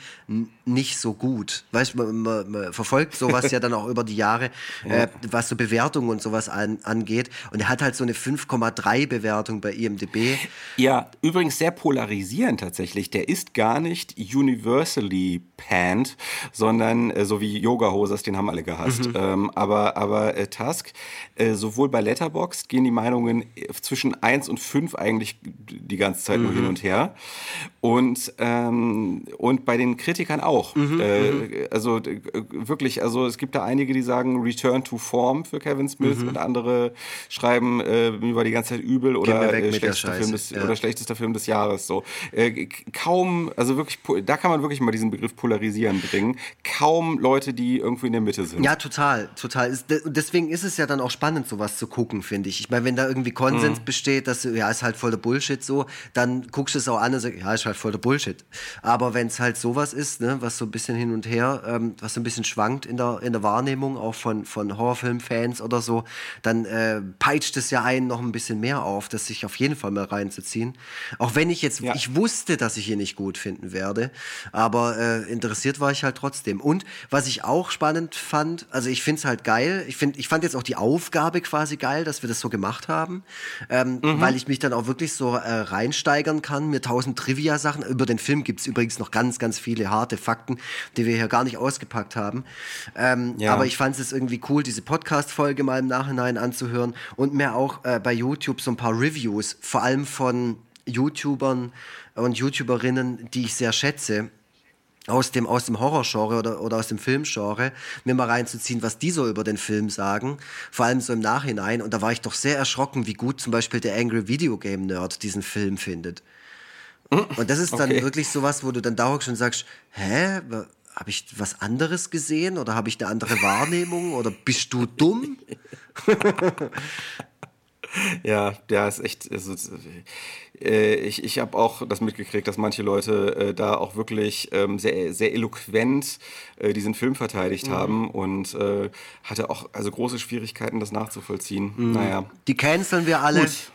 nicht so gut? Weißt du, man, man, man verfolgt sowas ja dann auch über die Jahre, äh, was so Bewertungen und sowas an, angeht. Und er hat halt so eine 5,3 Bewertung bei IMDb. Ja, übrigens sehr polarisierend tatsächlich. Der ist gar nicht universally panned, sondern äh, so wie Yoga Hosers, den haben alle gehasst. Mhm. Ähm, aber aber äh, Task, äh, sowohl bei Letterboxd gehen die Meinungen äh, zwischen 1 und 5 eigentlich die ganze Zeit Mhm. nur hin und her. Und, ähm, und bei den Kritikern auch. Mhm, Äh, also äh, wirklich, also es gibt da einige, die sagen Return to Form für Kevin Smith Mhm. und andere schreiben, äh, mir war die ganze Zeit übel oder, äh, schlechtester, Film des, ja. oder schlechtester Film des Jahres. So. Äh, kaum, also wirklich, da kann man wirklich mal diesen Begriff polarisieren bringen. Kaum Leute, die irgendwo in der Mitte sind. Ja, total, total. Deswegen ist es ja dann auch spannend, sowas zu gucken, finde ich. Ich meine, wenn da irgendwie Konsens besteht, dass ja, ist halt voll der Bullshit so, dann guckst du es auch an und sagst, ja, ist halt voll der Bullshit. Aber wenn es halt sowas ist, ne, was so ein bisschen hin und her, ähm, was so ein bisschen schwankt in der, in der Wahrnehmung, auch von, von Horrorfilmfans oder so, dann äh, peitscht es ja einen noch ein bisschen mehr auf, das sich auf jeden Fall mal reinzuziehen. Auch wenn ich jetzt, Ja. ich wusste, dass ich ihn nicht gut finden werde, aber äh, in interessiert war ich halt trotzdem. Und was ich auch spannend fand, also ich finde es halt geil, ich, find, ich fand jetzt auch die Aufgabe quasi geil, dass wir das so gemacht haben, ähm, Mhm. weil ich mich dann auch wirklich so äh, reinsteigern kann, mir tausend Trivia-Sachen, über den Film gibt es übrigens noch ganz, ganz viele harte Fakten, die wir hier gar nicht ausgepackt haben. Ähm, Ja. Aber ich fand es irgendwie cool, diese Podcast-Folge mal im Nachhinein anzuhören und mir auch äh, bei YouTube so ein paar Reviews, vor allem von YouTubern und YouTuberinnen, die ich sehr schätze, aus dem, aus dem Horrorgenre oder, oder aus dem Filmgenre, mir mal reinzuziehen, was die so über den Film sagen, vor allem so im Nachhinein. Und da war ich doch sehr erschrocken, wie gut zum Beispiel der Angry Video Game Nerd diesen Film findet. Und das ist dann Okay. wirklich sowas, wo du dann dauernd schon sagst, hä, habe ich was anderes gesehen oder habe ich eine andere Wahrnehmung oder bist du dumm? Ja, ja, ist echt. Also, äh, ich ich habe auch das mitgekriegt, dass manche Leute äh, da auch wirklich ähm, sehr, sehr eloquent äh, diesen Film verteidigt Mhm. haben und äh, hatte auch also große Schwierigkeiten, das nachzuvollziehen. Mhm. Naja. Die canceln wir alle. Gut.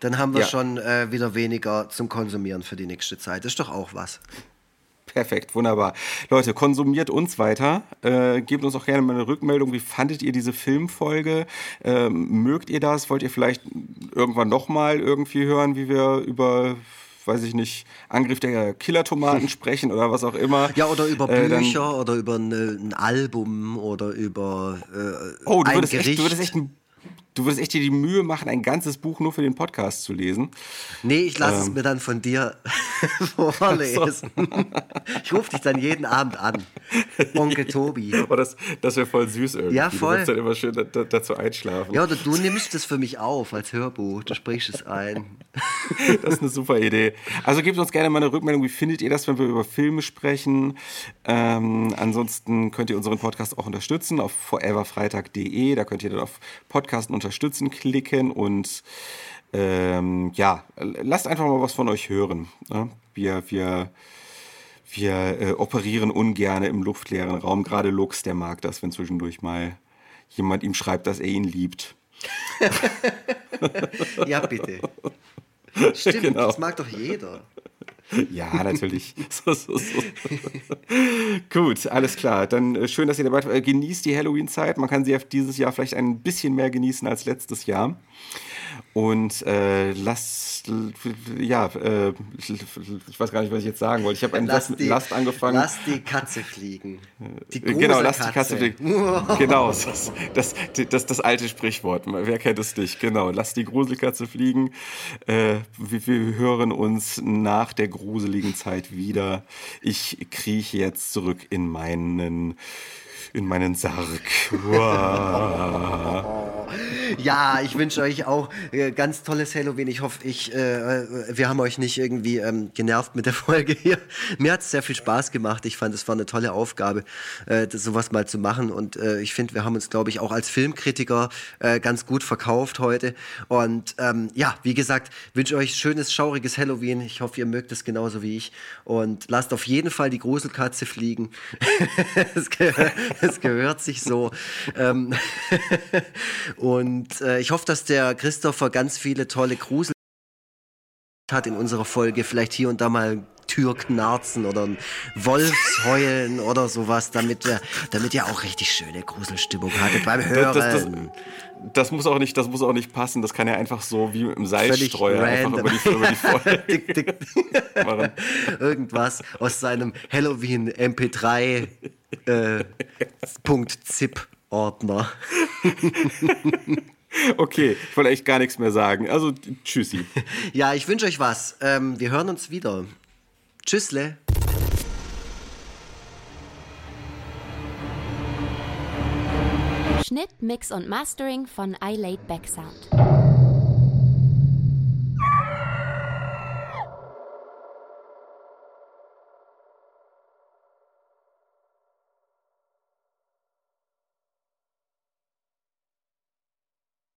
Dann haben wir Ja. schon äh, wieder weniger zum Konsumieren für die nächste Zeit. Das ist doch auch was. Perfekt, wunderbar. Leute, konsumiert uns weiter. Äh, gebt uns auch gerne mal eine Rückmeldung. Wie fandet ihr diese Filmfolge? Ähm, mögt ihr das? Wollt ihr vielleicht irgendwann nochmal irgendwie hören, wie wir über, weiß ich nicht, Angriff der Killertomaten sprechen oder was auch immer? Ja, oder über Äh, Bücher oder über ein, ein Album oder über äh, Oh, du ein würdest, Gericht. echt, du, würdest echt ein, du würdest echt dir die Mühe machen, ein ganzes Buch nur für den Podcast zu lesen. Nee, ich lasse es Ähm. mir dann von dir vorlesen. Ich rufe dich dann jeden Abend an. Onkel Tobi. Aber das, das wäre voll süß irgendwie. Ja, voll. Du würdest dann immer schön da, da, dazu einschlafen. Ja, oder du nimmst es für mich auf als Hörbuch. Du sprichst es ein. Das ist eine super Idee. Also gebt uns gerne mal eine Rückmeldung. Wie findet ihr das, wenn wir über Filme sprechen? Ähm, ansonsten könnt ihr unseren Podcast auch unterstützen auf foreverfreitag.de. Da könnt ihr dann auf Podcasten unterstützen klicken und ähm, ja, lasst einfach mal was von euch hören. Ne? Wir, wir, wir äh, operieren ungern im luftleeren Raum. Gerade Lux, der mag das, wenn zwischendurch mal jemand ihm schreibt, dass er ihn liebt. Ja, bitte. Stimmt, Genau. das mag doch jeder. Ja, natürlich. so, so, so. Gut, alles klar. Dann äh, schön, dass ihr dabei seid. Äh, Genießt die Halloween-Zeit. Man kann sie dieses Jahr vielleicht ein bisschen mehr genießen als letztes Jahr. Und äh, lasst, ja, äh, ich weiß gar nicht, was ich jetzt sagen wollte. Ich habe einen Satz mit Last angefangen. Lass die Katze fliegen. Die Äh, Genau, lass die Katze fliegen. Genau, das, das, das, das alte Sprichwort. Wer kennt es nicht? Genau, lass die Gruselkatze fliegen. Äh, wir, wir hören uns nach der gruseligen Zeit wieder. Ich krieche jetzt zurück in meinen, in meinen Sarg. Uah. Ja, ich wünsche euch auch äh, ganz tolles Halloween. Ich hoffe, ich, äh, wir haben euch nicht irgendwie ähm, genervt mit der Folge hier. Mir hat es sehr viel Spaß gemacht. Ich fand, es war eine tolle Aufgabe, äh, das, sowas mal zu machen. Und äh, ich finde, wir haben uns, glaube ich, auch als Filmkritiker äh, ganz gut verkauft heute. Und ähm, ja, wie gesagt, wünsche euch schönes, schauriges Halloween. Ich hoffe, ihr mögt es genauso wie ich. Und lasst auf jeden Fall die Gruselkatze fliegen. es, gehört, es gehört sich so. Ähm, und äh, ich hoffe, dass der Christopher ganz viele tolle Grusel hat in unserer Folge. Vielleicht hier und da mal Türknarzen oder ein Wolfsheulen oder sowas, damit wir, damit ihr auch richtig schöne Gruselstimmung hattet beim Hören. Das, das, das, muss auch nicht, das muss auch nicht passen. Das kann ja einfach so wie im Seilstreuer einfach über die, über die Folge Tick, tick. machen. Irgendwas aus seinem Halloween MP3 äh, Punkt ZIP Ordner. Okay, ich wollte echt gar nichts mehr sagen. Also tschüssi. Ja, ich wünsche euch was. Ähm, wir hören uns wieder. Tschüssle. Schnitt, Mix und Mastering von iLaid Back Sound.